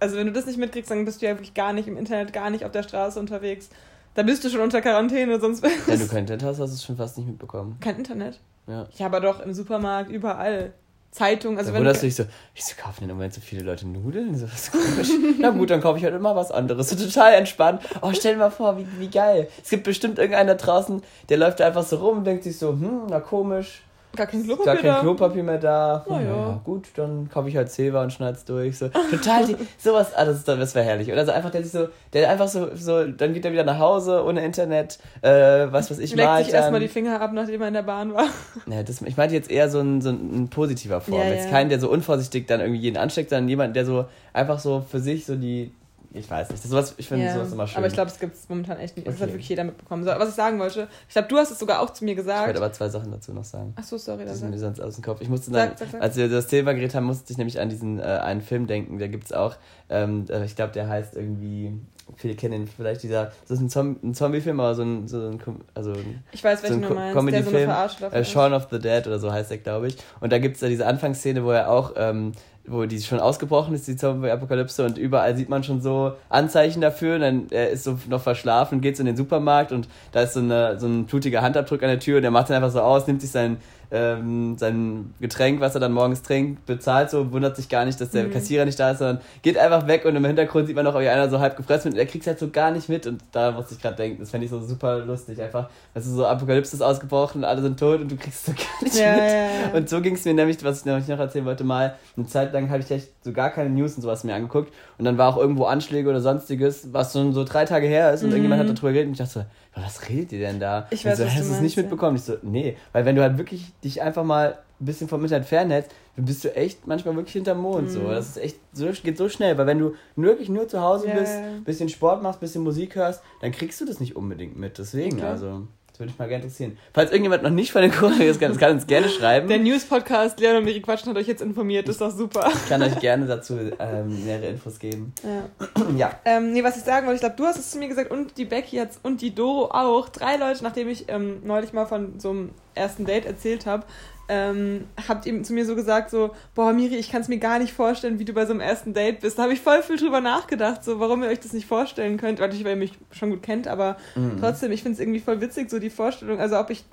Also wenn du das nicht mitkriegst, dann bist du ja wirklich gar nicht im Internet, gar nicht auf der Straße unterwegs. Da bist du schon unter Quarantäne, sonst Wenn du kein Internet hast, hast du es schon fast nicht mitbekommen. kein Internet. Ja. Ja, aber doch im Supermarkt, überall. Zeitung, also da wunderst du dich so, wieso kaufen denn im Moment so viele Leute Nudeln? So, was komisch. Na gut, dann kaufe ich halt immer was anderes. So total entspannt. Oh, stell dir mal vor, wie, wie geil. Es gibt bestimmt irgendeinen da draußen, der läuft da einfach so rum und denkt sich so, hm, na komisch. Gar kein Gar Klopapier kein da. Klopapier mehr da. Na ja. ja, gut, dann kaufe ich halt Zewa und schneid's durch. So, total, die, sowas, ah, das, ist, das wäre herrlich. Oder so einfach, der sich so, der einfach so, so, dann geht er wieder nach Hause ohne Internet, äh, was weiß ich, Leckt malt sich erstmal die Finger ab, nachdem er in der Bahn war. Ja, das, ich meinte jetzt eher so ein, so ein, ein positiver Form. Ja, jetzt ja. kein, der so unvorsichtig dann irgendwie jeden ansteckt, sondern jemand, der so einfach so für sich so die, ich weiß nicht, das ist sowas, ich finde Ja, sowas immer schön. Aber ich glaube, es gibt es momentan echt nicht. Das hat Okay. wirklich jeder mitbekommen. So, was ich sagen wollte, ich glaube, du hast es sogar auch zu mir ich gesagt. wollte aber zwei Sachen dazu noch sagen. Ach so, sorry. Das ist mir sonst aus dem Kopf. Ich musste dann, Sag, sag, sag. als wir das Thema geredet haben, musste ich nämlich an diesen äh, einen Film denken. Da gibt es auch, ähm, äh, ich glaube, der heißt irgendwie, viele kennen ihn vielleicht, dieser, das ist ein, Zom ein Zombie-Film, aber so ein, so ein, also ein ich weiß, so welchen ein du meinst, der so eine Verarsche davon äh. Shaun of the Dead oder so heißt der, glaube ich. Und da gibt es ja diese Anfangsszene, wo er auch, ähm, wo die schon ausgebrochen ist, die Zombie-Apokalypse, und überall sieht man schon so Anzeichen dafür. Und dann er ist so noch verschlafen, geht so in den Supermarkt und da ist so, eine, so ein blutiger Handabdruck an der Tür und er macht dann einfach so aus, nimmt sich sein, ähm, sein Getränk, was er dann morgens trinkt, bezahlt so, wundert sich gar nicht, dass der Mhm. Kassierer nicht da ist, sondern geht einfach weg und im Hintergrund sieht man noch, wie einer so halb gefressen wird und er kriegt halt so gar nicht mit und da musste ich gerade denken, das fände ich so super lustig, einfach, weißt du, so Apokalypse ist ausgebrochen, alle sind tot und du kriegst so gar nicht Ja, mit. ja, ja. Und so ging es mir nämlich, was ich nämlich noch erzählen wollte, mal eine Zeit lang habe ich echt so gar keine News und sowas mehr angeguckt und dann war auch irgendwo Anschläge oder sonstiges, was schon so drei Tage her ist und Mhm. irgendjemand hat darüber geredet und ich dachte so, "Ja, was redet ihr denn da? Ich Und weiß, so, was hast du es nicht mitbekommen? Ich so, nee, weil wenn du halt wirklich dich einfach mal ein bisschen vom Internet fernhältst, dann bist du echt manchmal wirklich hinterm Mond. So. Mhm. Das ist echt, so, geht so schnell, weil wenn du wirklich nur zu Hause Ja, bist, bisschen Sport machst, bisschen Musik hörst, dann kriegst du das nicht unbedingt mit. Deswegen, Okay. also, das würde mich mal gerne interessieren. Falls irgendjemand noch nicht von den kann, das kann uns gerne schreiben. Der News-Podcast Leon und Miri Quatschen hat euch jetzt informiert, das ist doch super. Ich kann euch gerne dazu ähm, mehrere Infos geben. Ja. ja. Ähm, nee, was ich sagen wollte, ich glaube, du hast es zu mir gesagt und die Becky jetzt und die Doro auch. Drei Leute, nachdem ich ähm, neulich mal von so einem ersten Date erzählt habe, ähm, habt ihr zu mir so gesagt, so, boah, Miri, ich kann es mir gar nicht vorstellen, wie du bei so einem ersten Date bist. Da habe ich voll viel drüber nachgedacht, so, warum ihr euch das nicht vorstellen könnt. Natürlich, weil ihr mich schon gut kennt, aber Mhm. trotzdem, ich finde es irgendwie voll witzig, so die Vorstellung, also ob ich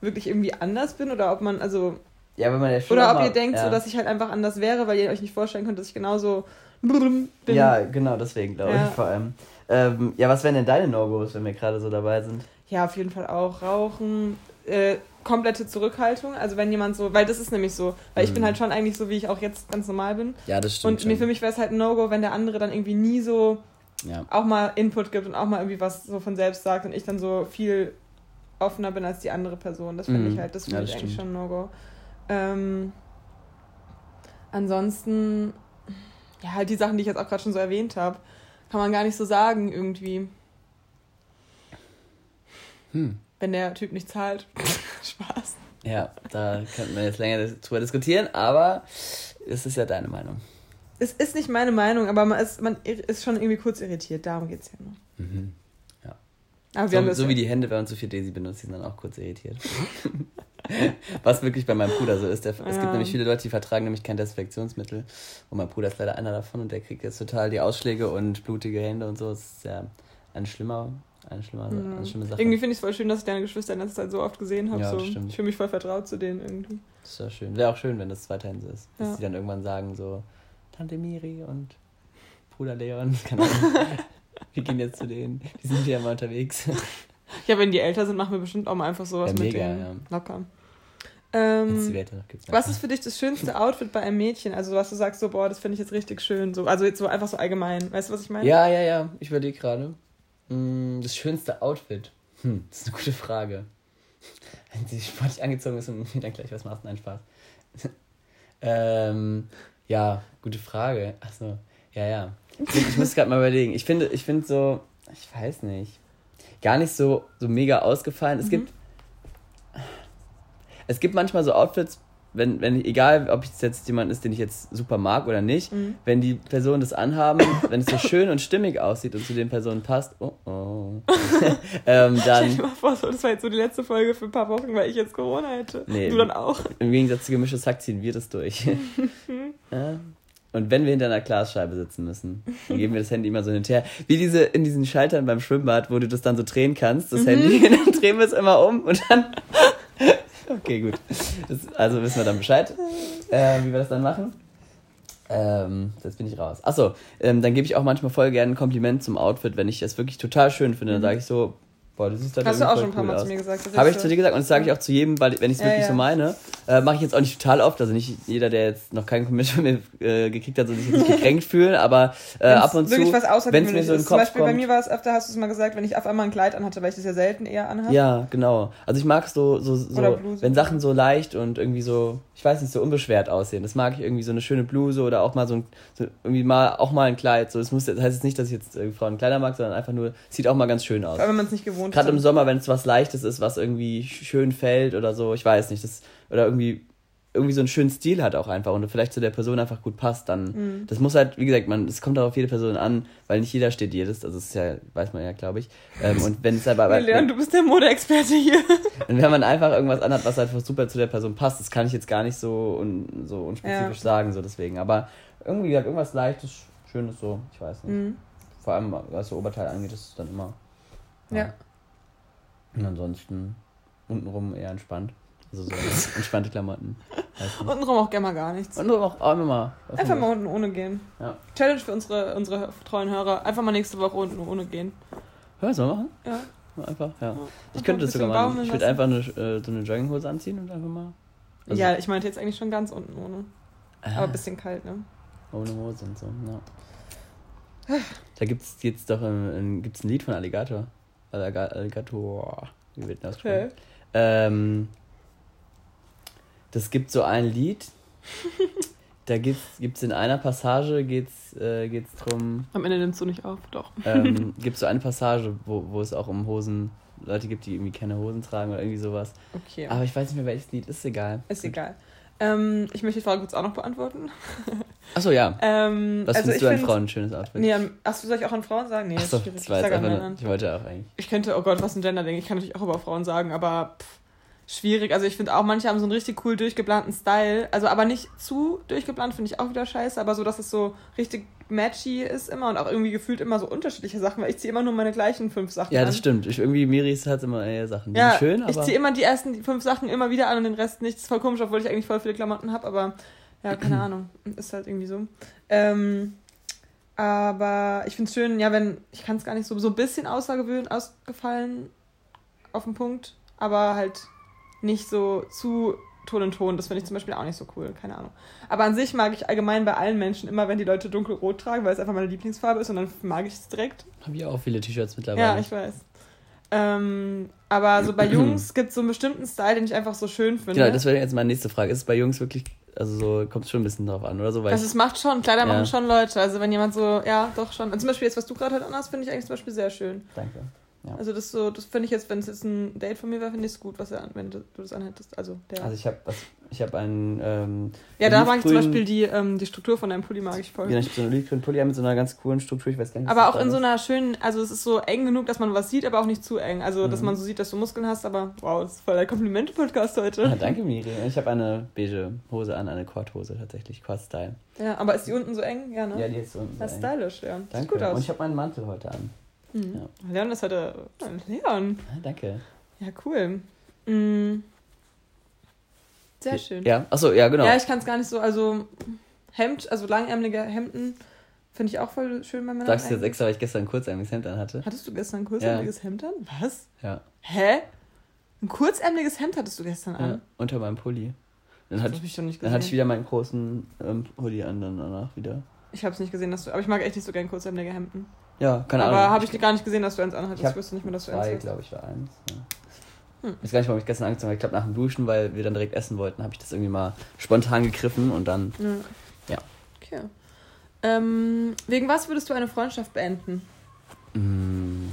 wirklich irgendwie anders bin oder ob man, also, Ja, wenn man ja schon oder ob mal, ihr denkt, ja. so, dass ich halt einfach anders wäre, weil ihr euch nicht vorstellen könnt, dass ich genauso bin. Ja, genau, deswegen glaube Ja. ich vor allem. Ähm, ja, was wären denn deine No-Gos, wenn wir gerade so dabei sind? Ja, auf jeden Fall auch. Rauchen, äh, komplette Zurückhaltung. Also wenn jemand so, weil das ist nämlich so, weil ich bin Mhm. halt schon eigentlich so, wie ich auch jetzt ganz normal bin. Ja, das und mir, für mich wäre es halt ein No-Go, wenn der andere dann irgendwie nie so Ja. auch mal Input gibt und auch mal irgendwie was so von selbst sagt und ich dann so viel offener bin als die andere Person. Das finde Mhm. ich halt, das Ja, finde das ich eigentlich stimmt. schon ein No-Go. Ähm, ansonsten, ja, halt die Sachen, die ich jetzt auch gerade schon so erwähnt habe, kann man gar nicht so sagen irgendwie. Hm. Wenn der Typ nicht zahlt. Spaß. Ja, da könnten wir jetzt länger drüber diskutieren, aber es ist ja deine Meinung. Es ist nicht meine Meinung, aber man ist, man ist schon irgendwie kurz irritiert. Darum geht es ja nur. Mhm. Aber wir haben So, so wie die Hände, wenn man zu viel Daisy benutzt, die sind dann auch kurz irritiert. Was wirklich bei meinem Bruder so ist. Der, Es gibt Ja. nämlich viele Leute, die vertragen nämlich kein Desinfektionsmittel. Und mein Bruder ist leider einer davon und der kriegt jetzt total die Ausschläge und blutige Hände und so. Das ist ja ein schlimmer, eine schlimme, eine schlimme Sache. Irgendwie finde ich es voll schön, dass ich deine Geschwister in letzter Zeit so oft gesehen habe. Ja, so. stimmt. Ich fühle mich voll vertraut zu denen irgendwie. Das ist ja schön. Wäre auch schön, wenn das weiterhin so ist. Dass Ja. die dann irgendwann sagen so, Tante Miri und Bruder Leon, keine Ahnung. Wir gehen jetzt zu denen. Die sind ja mal unterwegs. Ja, wenn die älter sind, machen wir bestimmt auch mal einfach sowas Ja, mit mega, denen. ja. Locker. Ähm, was ist für dich das schönste Outfit bei einem Mädchen? Also was du sagst, so, boah, das finde ich jetzt richtig schön. So, also jetzt so einfach so allgemein. Weißt du, was ich meine? Ja, ja, ja. Ich überlege gerade. Hm, Das schönste Outfit. Hm, das ist eine gute Frage. Wenn sie sportlich angezogen ist und mir dann gleich was macht, nein, Spaß. ähm, ja, gute Frage. Achso, ja, ja. Ich, ich muss gerade mal überlegen. Ich finde, ich finde so, ich weiß nicht, gar nicht so, so mega ausgefallen. Es Mhm. gibt, es gibt manchmal so Outfits, wenn, wenn, egal ob es jetzt jemand ist, den ich jetzt super mag oder nicht, Mhm. wenn die Personen das anhaben, wenn es so schön und stimmig aussieht und zu den Personen passt, oh oh, ähm, Stell dann dir mal vor, so, das war jetzt so die letzte Folge für ein paar Wochen, weil ich jetzt Corona hätte. Nee. Du dann auch. im Gegensatz zu gemischtes Hack ziehen wir das durch. ja. Und wenn wir hinter einer Glasscheibe sitzen müssen, dann geben wir das Handy immer so hinterher. Wie diese in diesen Schaltern beim Schwimmbad, wo du das dann so drehen kannst, das Handy, dann drehen wir es immer um und dann. Okay, gut. Das, also wissen wir dann Bescheid, äh, wie wir das dann machen. Ähm, jetzt bin ich raus. Achso, ähm, dann gebe ich auch manchmal voll gerne ein Kompliment zum Outfit, wenn ich das wirklich total schön finde. Dann sage ich so, boah, das ist Hast du auch schon ein paar Mal aus. zu mir gesagt. das Habe ich so- zu dir gesagt und das sage ich auch zu jedem, weil wenn ich es Ja, wirklich ja. so meine, äh, mache ich jetzt auch nicht total oft. Also nicht jeder, der jetzt noch keinen Kommentar von mir äh, gekriegt hat, soll sich jetzt nicht gekränkt fühlen, aber äh, ab und zu, wirklich was wenn es mir so in den ist. Zum Kopf Beispiel bei kommt. mir war es öfter, hast du es mal gesagt, wenn ich auf einmal ein Kleid anhatte, weil ich das ja selten eher anhabe. Ja, genau. Also ich mag so, so, so Bluse. wenn Sachen so leicht und irgendwie so, ich weiß nicht, so unbeschwert aussehen. Das mag ich irgendwie so eine schöne Bluse oder auch mal so, ein, so irgendwie mal auch mal ein Kleid. So, das muss das heißt jetzt nicht, dass ich jetzt äh, Frauen Kleider mag, sondern einfach nur, sieht auch mal ganz schön aus. Allem, wenn man es nicht gewohnt Gerade im ist. Sommer, wenn es was Leichtes ist, was irgendwie schön fällt oder so, ich weiß nicht, das, oder irgendwie, irgendwie so einen schönen Stil hat auch einfach und vielleicht zu der Person einfach gut passt, dann, Mhm. das muss halt, wie gesagt, man, das kommt auch auf jede Person an, weil nicht jeder steht jedes, also das ist ja, weiß man ja, glaube ich. Ähm, und wenn es aber, Hey, Leon, du bist der Modeexperte hier. und wenn man einfach irgendwas anhat, was einfach super zu der Person passt, das kann ich jetzt gar nicht so, un, so unspezifisch Ja. sagen, so deswegen, aber irgendwie, wie gesagt, irgendwas Leichtes, Schönes so, ich weiß nicht. Mhm. Vor allem, was so Oberteil angeht, ist es dann immer. Ja. Und ansonsten untenrum eher entspannt. Also so entspannte Klamotten. Untenrum auch gerne mal gar nichts. Untenrum auch, auch immer mal. Einfach mal unten ohne gehen. Ja. Challenge für unsere, unsere treuen Hörer. Einfach mal nächste Woche unten ohne gehen. will. Ja, soll man machen? Ja. Einfach, ja. Einfach Ich könnte das sogar machen. Ich würde einfach eine, äh, so eine Jogginghose anziehen und einfach mal. Also- ja, ich meinte jetzt eigentlich schon ganz unten ohne. Ah, Aber ein bisschen kalt, ne? ohne Hose und so, ja. Da gibt es jetzt doch ein, ein, gibt's ein Lied von Alligator. Alliga- Alligator. Wie wird das Okay. Ähm, das gibt so ein Lied. da gibt es in einer Passage geht's, äh, geht's drum. Am Ende nimmst du nicht auf, doch. ähm, gibt so eine Passage, wo, wo es auch um Hosen, Leute gibt, die irgendwie keine Hosen tragen oder irgendwie sowas. Okay. Aber ich weiß nicht mehr, welches Lied, ist egal. Ist egal. Ähm, ich möchte die Frage kurz auch noch beantworten. Achso, ja. Ähm, Was also findest du an find- Frauen ein schönes Outfit? Nee, achso, soll ich auch an Frauen sagen? Nee, Achso, das war ich jetzt einfach nur, ich wollte auch eigentlich. Ich könnte, oh Gott, was ein Gender-Ding. Ich kann natürlich auch über Frauen sagen, aber pff, schwierig. Also ich finde auch, manche haben so einen richtig cool durchgeplanten Style. Also aber nicht zu durchgeplant, finde ich auch wieder scheiße, aber so, dass es so richtig matchy ist immer und auch irgendwie gefühlt immer so unterschiedliche Sachen, weil ich ziehe immer nur meine gleichen fünf Sachen Ja, an. das stimmt. Ich, irgendwie Miris hat immer eher Sachen. Die Ja, sind schön, ich aber. ziehe immer die ersten fünf Sachen immer wieder an und den Rest nicht. Das ist voll komisch, obwohl ich eigentlich voll viele Klamotten habe, aber ja, keine Ahnung. Ist halt irgendwie so. Ähm, aber ich finde es schön, ja, wenn, ich kann es gar nicht so, so ein bisschen außergewöhnlich ausgefallen auf den Punkt, aber halt nicht so zu Ton und Ton. Das finde ich zum Beispiel auch nicht so cool, keine Ahnung. Aber an sich mag ich allgemein bei allen Menschen immer, wenn die Leute dunkelrot tragen, weil es einfach meine Lieblingsfarbe ist und dann mag ich es direkt. Habe ich auch viele T-Shirts mittlerweile. Ja, ich weiß. Ähm, aber so bei Jungs gibt es so einen bestimmten Style, den ich einfach so schön finde. Genau, das wäre jetzt meine nächste Frage. Ist es bei Jungs wirklich, also so, kommt es schon ein bisschen drauf an, oder so? Weil also es macht schon, Kleider Ja. machen schon Leute. Also wenn jemand so, ja, doch schon. Und zum Beispiel jetzt, was du gerade halt anhast, finde ich eigentlich zum Beispiel sehr schön. danke. Ja. Also das so, das finde ich jetzt, wenn es jetzt ein Date von mir wäre, finde ich es gut, was er an, wenn du, das anhättest. Also der. Also ich habe ich hab einen. Ähm, ja, da mag ich zum Beispiel die, ähm, die Struktur von deinem Pulli mag ich voll. Genau, ich habe so einen olivgrünen Pulli mit so einer ganz coolen Struktur. Ich weiß gar nicht, Aber auch in so einer schönen, also es ist so eng genug, dass man was sieht, aber auch nicht zu eng. Also, dass Mhm. man so sieht, dass du Muskeln hast, aber wow, das ist voll der Komplimente-Podcast heute. Ah, danke, Miri. Ich habe eine beige Hose an, eine Quad-Hose tatsächlich, Quad-Style. Ja, aber ist die unten so eng? Ja, ne? Ja, die ist so unten. das so ist stylisch, ja. Sieht Danke. gut aus. Und ich habe meinen Mantel heute an. Mhm. Ja. Leon ist heute. Leon. Ah, danke. Ja, cool. Mhm. Sehr schön. Ja, achso, ja, genau. Ja, ich kann es gar nicht so. Also, Hemd, also langärmelige Hemden, finde ich auch voll schön bei Männern. Sagst du jetzt extra, weil ich gestern ein kurzärmeliges Hemd an hatte? Hattest du gestern ein kurzärmeliges Hemd an? Was? Ja. Hä? Ein kurzärmeliges Hemd hattest du gestern ja. an? Unter meinem Pulli. Dann Das hatte, habe ich doch nicht dann gesehen. hatte ich wieder meinen großen ähm, Hoodie an, dann danach wieder. Ich habe es nicht gesehen, dass du. Aber ich mag echt nicht so gern kurzärmelige Hemden. Ja, keine Ahnung. aber habe ich gar nicht gesehen, dass du eins anhattest. Ich wusste nicht mehr, dass du eins hast. glaube ich, war eins. Ja. Hm. Ich weiß gar nicht, warum ich gestern angezogen habe. Ich glaube, nach dem Duschen, weil wir dann direkt essen wollten, habe ich das irgendwie mal spontan gegriffen und dann. Ja. Ja. Okay. Ähm, wegen was würdest du eine Freundschaft beenden? Mh,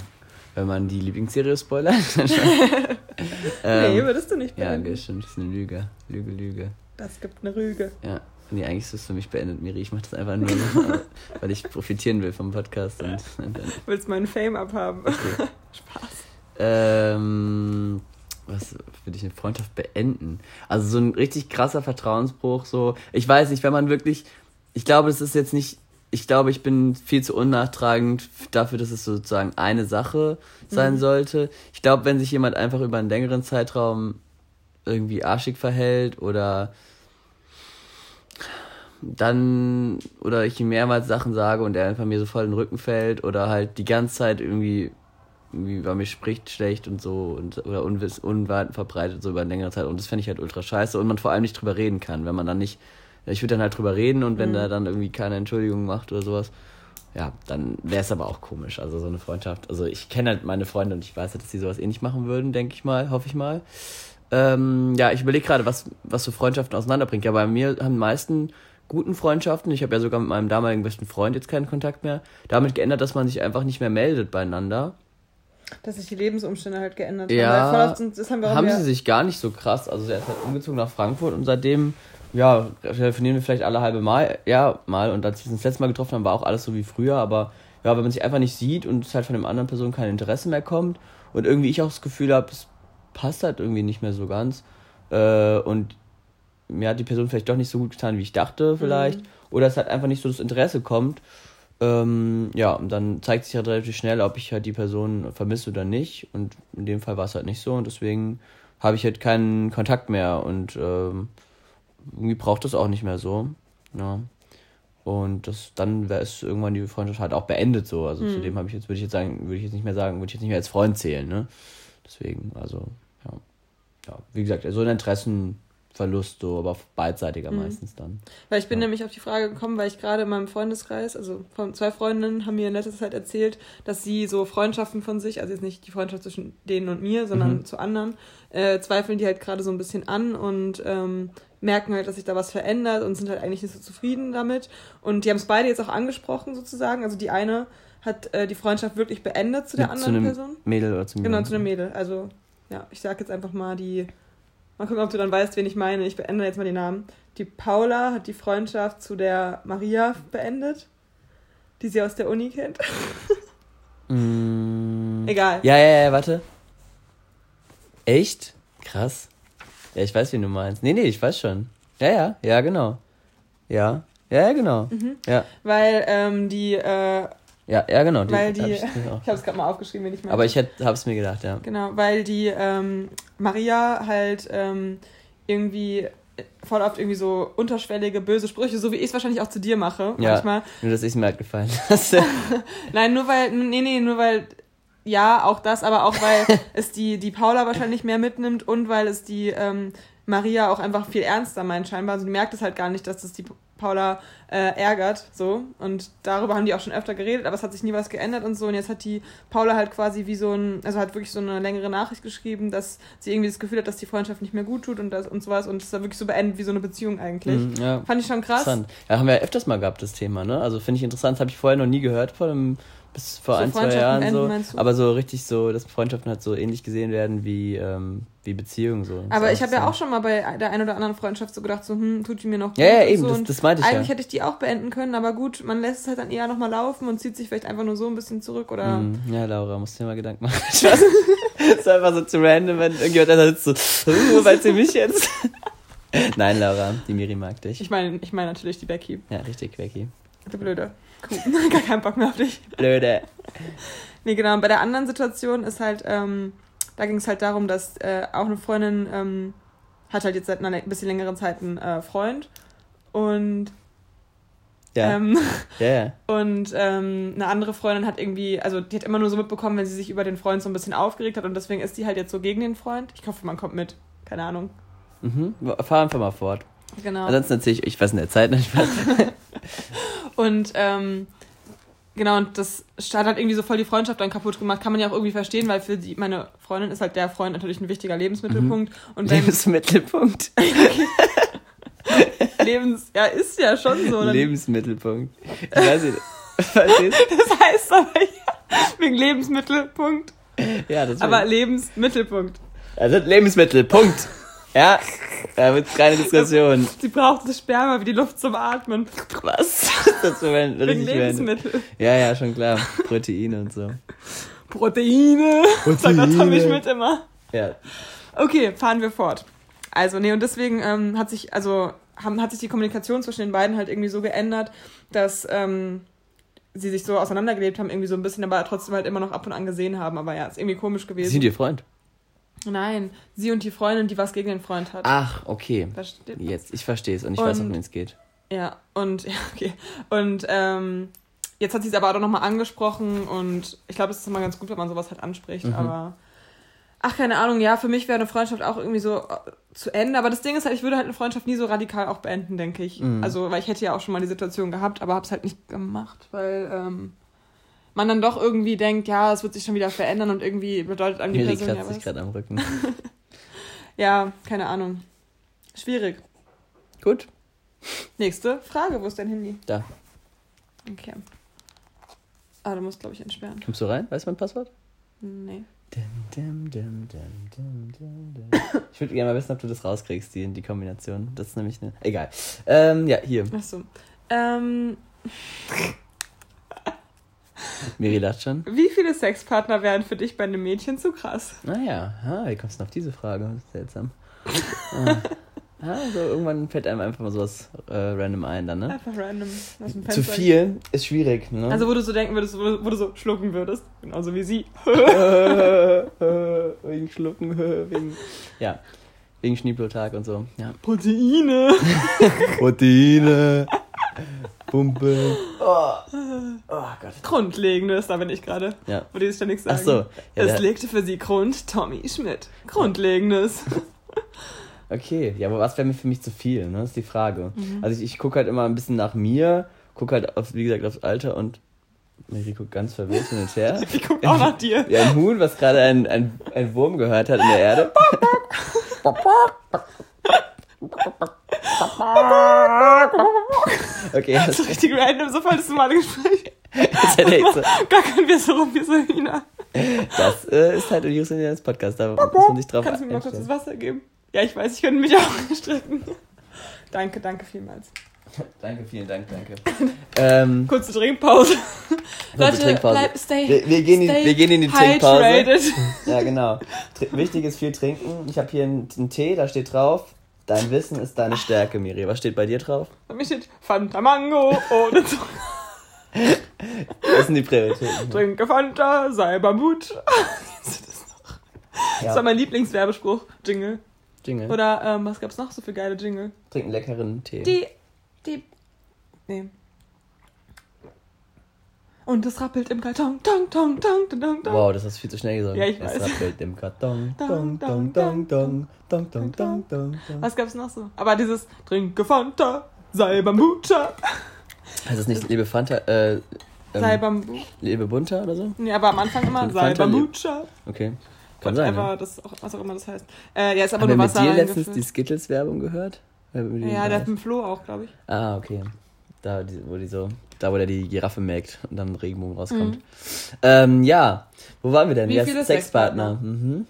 wenn man die Lieblingsserie spoilert. nee, ähm, würdest du nicht ja, beenden. stimmt. Das ist eine Lüge. Lüge, Lüge. Das gibt eine Rüge. Ja. Nee, eigentlich ist es für mich beendet, Miri. Ich mache das einfach nur, so, weil ich profitieren will vom Podcast. Und, Willst meinen Fame abhaben? Okay. Spaß. ähm, was würde ich eine Freundschaft beenden? Also so ein richtig krasser Vertrauensbruch, so. Ich weiß nicht, wenn man wirklich. Ich glaube, das ist jetzt nicht. Ich glaube, ich bin viel zu unnachtragend dafür, dass es sozusagen eine Sache sein Mhm. sollte. Ich glaube, wenn sich jemand einfach über einen längeren Zeitraum irgendwie arschig verhält oder dann oder ich ihm mehrmals Sachen sage und er einfach mir so voll in den Rücken fällt oder halt die ganze Zeit irgendwie irgendwie über mich spricht schlecht und so und oder Unwiss, Unwahrheiten verbreitet so über eine längere Zeit und das fände ich halt ultra scheiße und man vor allem nicht drüber reden kann, wenn man dann nicht ich würde dann halt drüber reden und wenn Mhm. der dann irgendwie keine Entschuldigung macht oder sowas, ja, dann wäre es aber auch komisch. Also so eine Freundschaft. Also ich kenne halt meine Freunde und ich weiß halt, dass die sowas eh nicht machen würden, denke ich mal, hoffe ich mal. Ähm, ja, ich überlege gerade, was, was so Freundschaften auseinanderbringt. Ja, bei mir haben die meisten guten Freundschaften, ich habe ja sogar mit meinem damaligen besten Freund jetzt keinen Kontakt mehr, damit geändert, dass man sich einfach nicht mehr meldet beieinander. Dass sich die Lebensumstände halt geändert Ja, haben. Sind- das haben wir haben sie sich gar nicht so krass. Also er ist halt umgezogen nach Frankfurt und seitdem, ja, telefonieren wir vielleicht alle halbe Mal, ja, mal. Und als wir uns das letzte Mal getroffen haben, war auch alles so wie früher. Aber ja, wenn man sich einfach nicht sieht und es halt von dem anderen Person kein Interesse mehr kommt und irgendwie ich auch das Gefühl habe, es passt halt irgendwie nicht mehr so ganz. Äh, und mir hat die Person vielleicht doch nicht so gut getan, wie ich dachte, vielleicht. Oder es halt einfach nicht so das Interesse kommt. Ähm, ja, und dann zeigt sich halt relativ schnell, ob ich halt die Person vermisse oder nicht. Und in dem Fall war es halt nicht so. Und deswegen habe ich halt keinen Kontakt mehr. Und ähm, irgendwie braucht das auch nicht mehr so. Ja. Und das, dann wäre es irgendwann die Freundschaft halt auch beendet so. Also Mhm. zu dem habe ich jetzt, würde ich jetzt sagen, würde ich jetzt nicht mehr sagen, würde ich jetzt nicht mehr als Freund zählen, ne? Deswegen, also, ja. Ja, wie gesagt, so ein Interessenverlust, so, aber beidseitiger Mhm. meistens dann. Weil ich bin Ja. nämlich auf die Frage gekommen, weil ich gerade in meinem Freundeskreis, also von zwei Freundinnen haben mir in letzter Zeit erzählt, dass sie so Freundschaften von sich, also jetzt nicht die Freundschaft zwischen denen und mir, sondern Mhm. zu anderen, äh, zweifeln die halt gerade so ein bisschen an und ähm, merken halt, dass sich da was verändert und sind halt eigentlich nicht so zufrieden damit. Und die haben es beide jetzt auch angesprochen sozusagen. Also die eine hat äh, die Freundschaft wirklich beendet zu der zu anderen einem Person. Mädel oder zum Genau, zu einem Mädel. Also, ja, ich sag jetzt einfach mal die. Mal gucken, ob du dann weißt, wen ich meine. Ich beende jetzt mal die Namen. Die Paula hat die Freundschaft zu der Maria beendet, die sie aus der Uni kennt. Mm, Egal. Ja, ja, ja, warte. Echt? Krass. Ja, ich weiß, wen du meinst. Nee, nee, ich weiß schon. Ja, ja, ja, genau. Ja, ja, ja, genau. Mhm. Ja, Weil ähm, die, äh, ja, ja, genau. weil die, hab ich, ich habe es gerade mal aufgeschrieben, wen ich meine. Aber ich hätte, hab's mir gedacht, ja. Genau, weil die ähm, Maria halt ähm, irgendwie voll oft irgendwie so unterschwellige, böse Sprüche, so wie ich es wahrscheinlich auch zu dir mache, Ja. manchmal. Nur, dass ich mir halt gefallen lasse. Nein, nur weil, nee, nee, nur weil, ja, auch das, aber auch weil es die, die Paula wahrscheinlich mehr mitnimmt und weil es die ähm, Maria auch einfach viel ernster meint scheinbar. Also die merkt es halt gar nicht, dass das die Paula äh, ärgert, so. Und darüber haben die auch schon öfter geredet, aber es hat sich nie was geändert und so. Und jetzt hat die Paula halt quasi wie so ein, also hat wirklich so eine längere Nachricht geschrieben, dass sie irgendwie das Gefühl hat, dass die Freundschaft nicht mehr gut tut und das und sowas. Und es war wirklich so beendet wie so eine Beziehung eigentlich. Mhm, ja. Fand ich schon krass. Interessant. Ja, haben wir ja öfters mal gehabt, das Thema, ne? Also finde ich interessant, das habe ich vorher noch nie gehört, vor dem, bis vor So ein, zwei Jahren so. du? Aber so richtig so, dass Freundschaften halt so ähnlich gesehen werden wie, ähm, wie Beziehungen so. Aber ich habe ja auch schon mal bei der einen oder anderen Freundschaft so gedacht, so, hm, tut die mir noch gut. Ja, ja, eben, so. das, das meinte ich ja. Eigentlich hätte ich die auch beenden können, aber gut, man lässt es halt dann eher nochmal laufen und zieht sich vielleicht einfach nur so ein bisschen zurück oder. Mm, Ja, Laura, musst dir mal Gedanken machen. Das ist einfach so zu random, wenn irgendjemand da sitzt so, uh, weißt du mich jetzt? Nein, Laura, die Miri mag dich. Ich meine, ich meine natürlich die Becky. Ja, richtig, Becky. Du blöde. Cool. Gar keinen Bock mehr auf dich. Blöde. Nee, genau. Und bei der anderen Situation ist halt, ähm, da ging es halt darum, dass äh, auch eine Freundin ähm, hat halt jetzt seit einer bisschen längeren Zeit einen äh, Freund und Ja, ähm, ja. Und ähm, eine andere Freundin hat irgendwie, also die hat immer nur so mitbekommen, wenn sie sich über den Freund so ein bisschen aufgeregt hat und deswegen ist die halt jetzt so gegen den Freund. Ich hoffe, man kommt mit. Keine Ahnung. Mhm. Fahr einfach mal fort. Genau. Ansonsten erzähle ich euch was in der Zeit. Und ähm, genau, und das hat halt irgendwie so voll die Freundschaft dann kaputt gemacht. Kann man ja auch irgendwie verstehen, weil für die, meine Freundin ist halt der Freund natürlich ein wichtiger Lebensmittelpunkt. Und wenn Lebensmittelpunkt. Lebens, ja, ist ja schon so. Dann, Lebensmittelpunkt. Ich weiß nicht. Verstehst das heißt aber ja, wegen Lebensmittelpunkt? Ja, das aber Lebensmittelpunkt. Also Lebensmittel, Punkt. Ja, da wird keine Diskussion. Sie braucht das Sperma wie die Luft zum Atmen. Was? Das wäre Wegen richtig. Lebensmittel. Ja, ja, schon klar. Proteine und so. Proteine. Sagt der Proteine. Tommy Schmidt immer. Ja. Okay, fahren wir fort. Also, nee, und deswegen ähm, hat sich, also, haben, hat sich die Kommunikation zwischen den beiden halt irgendwie so geändert, dass ähm, sie sich so auseinandergelebt haben, irgendwie so ein bisschen, aber trotzdem halt immer noch ab und an gesehen haben. Aber ja, ist irgendwie komisch gewesen. Sind ihr Freund? Nein, sie und die Freundin, die was gegen den Freund hat. Ach, okay. Versteht? Jetzt, ich verstehe es und ich weiß, Und- um wen es geht. Ja, und ja, okay. Und ähm, jetzt hat sie es aber auch nochmal angesprochen und ich glaube, es ist immer ganz gut, wenn man sowas halt anspricht, Mhm. aber ach, keine Ahnung, ja, für mich wäre eine Freundschaft auch irgendwie so äh, zu Ende, aber das Ding ist halt, ich würde halt eine Freundschaft nie so radikal auch beenden, denke ich. Mhm. Also, weil ich hätte ja auch schon mal die Situation gehabt, aber habe es halt nicht gemacht, weil ähm, man dann doch irgendwie denkt, ja, es wird sich schon wieder verändern und irgendwie bedeutet einem die Person ja kratzt sich was. gerade am Rücken. Ja, keine Ahnung. Schwierig. Gut, Nächste Frage, wo ist dein Handy? da. Okay. Ah, du musst, glaube ich, entsperren. Kommst du rein? Weißt du mein Passwort? Nee. Dim, dim, dim. Ich würde gerne mal wissen, ob du das rauskriegst, die, die Kombination. Das ist nämlich eine. Egal. Ähm, ja, hier. Achso. Ähm, Miri lacht schon. wie viele Sexpartner wären für dich bei einem Mädchen zu krass? Naja, ah, wie kommst du denn auf diese Frage? Seltsam. ah. Ah, so irgendwann fällt einem einfach mal sowas äh, random ein dann, ne? Einfach random. Zu viel ist schwierig, ne? Also, wo du so denken würdest, wo du, wo du so schlucken würdest. Genauso wie sie. wegen Schlucken, wegen. Ja. Wegen Schneeblotag und so. Ja. Proteine. Proteine. Pumpe. Oh. oh Gott. Grundlegendes, da bin ich gerade. Ja. Wo die sich ständig sagen. Ach so. Ja, es legte für sie Grund Tommy Schmidt. Grundlegendes. Okay, ja, aber was wäre mir für mich zu viel, ne? ist die Frage. Mhm. Also ich, ich gucke halt immer ein bisschen nach mir, gucke halt, auf, wie gesagt, aufs Alter und Miri guckt ganz verwirrt hin und her. Ich guck auch nach dir. Wie ein Huhn, was gerade ein, ein, ein Wurm gehört hat in der Erde. Okay, das, So richtig random, so voll das normale Gespräch. das, hätte ich so, Gar kein wir so rum wie so Hina. das äh, ist halt Jus in das Podcast, da muss man sich drauf Kannst du mir mal kurz das. Wasser geben? Ja, ich weiß, ich könnte mich auch strecken. Danke, danke vielmals. Danke, vielen Dank, danke. ähm, Kurze Trinkpause. kurze Trinkpause. bleib, stay, Wir, wir, gehen in, stay wir gehen in die Trinkpause. Ja, genau. Tr wichtig ist viel trinken. Ich habe hier einen, einen Tee, da steht drauf, dein Wissen ist deine Stärke, Miri. Was steht bei dir drauf? Bei mir steht Fanta Mango ohne Zucker. Was sind die Prioritäten? Trinke Fanta, sei Bambut. Kennst du das noch? Das war Ja, mein Lieblingswerbespruch. Jingle. Jingle. Oder ähm, was gab's noch so für geile Jingle? Trink einen leckeren Tee. Die, die, nee und es rappelt im Karton. Tong, tong, tong, tong, tong, tong. Wow, das hast du viel zu schnell gesagt. Ja, ich weiß. Es rappelt im Karton. Dong, dong, dong, dong, dong, dong, dong, dong. Was gab's noch so? Aber dieses Trinke Fanta, sei Bambucha. Heißt das nicht Liebe Fanta, äh, ähm, sei Bambu. Lebe bunter oder so? Nee, aber am Anfang immer sei Bambucha. Okay. Kann sein. Aber ja. das auch, was auch immer das heißt. Äh, ja, ist aber Haben nur wir Wasser. Hast du letztens die Skittles-Werbung gehört? Ja, der hat mit Flo auch, glaube ich. Ah, okay. Da, wo die so da wo der die Giraffe melkt und dann ein Regenbogen rauskommt. Ähm, ja, wo waren wir denn? Wie Ja, viele Sexpartner. Mhm.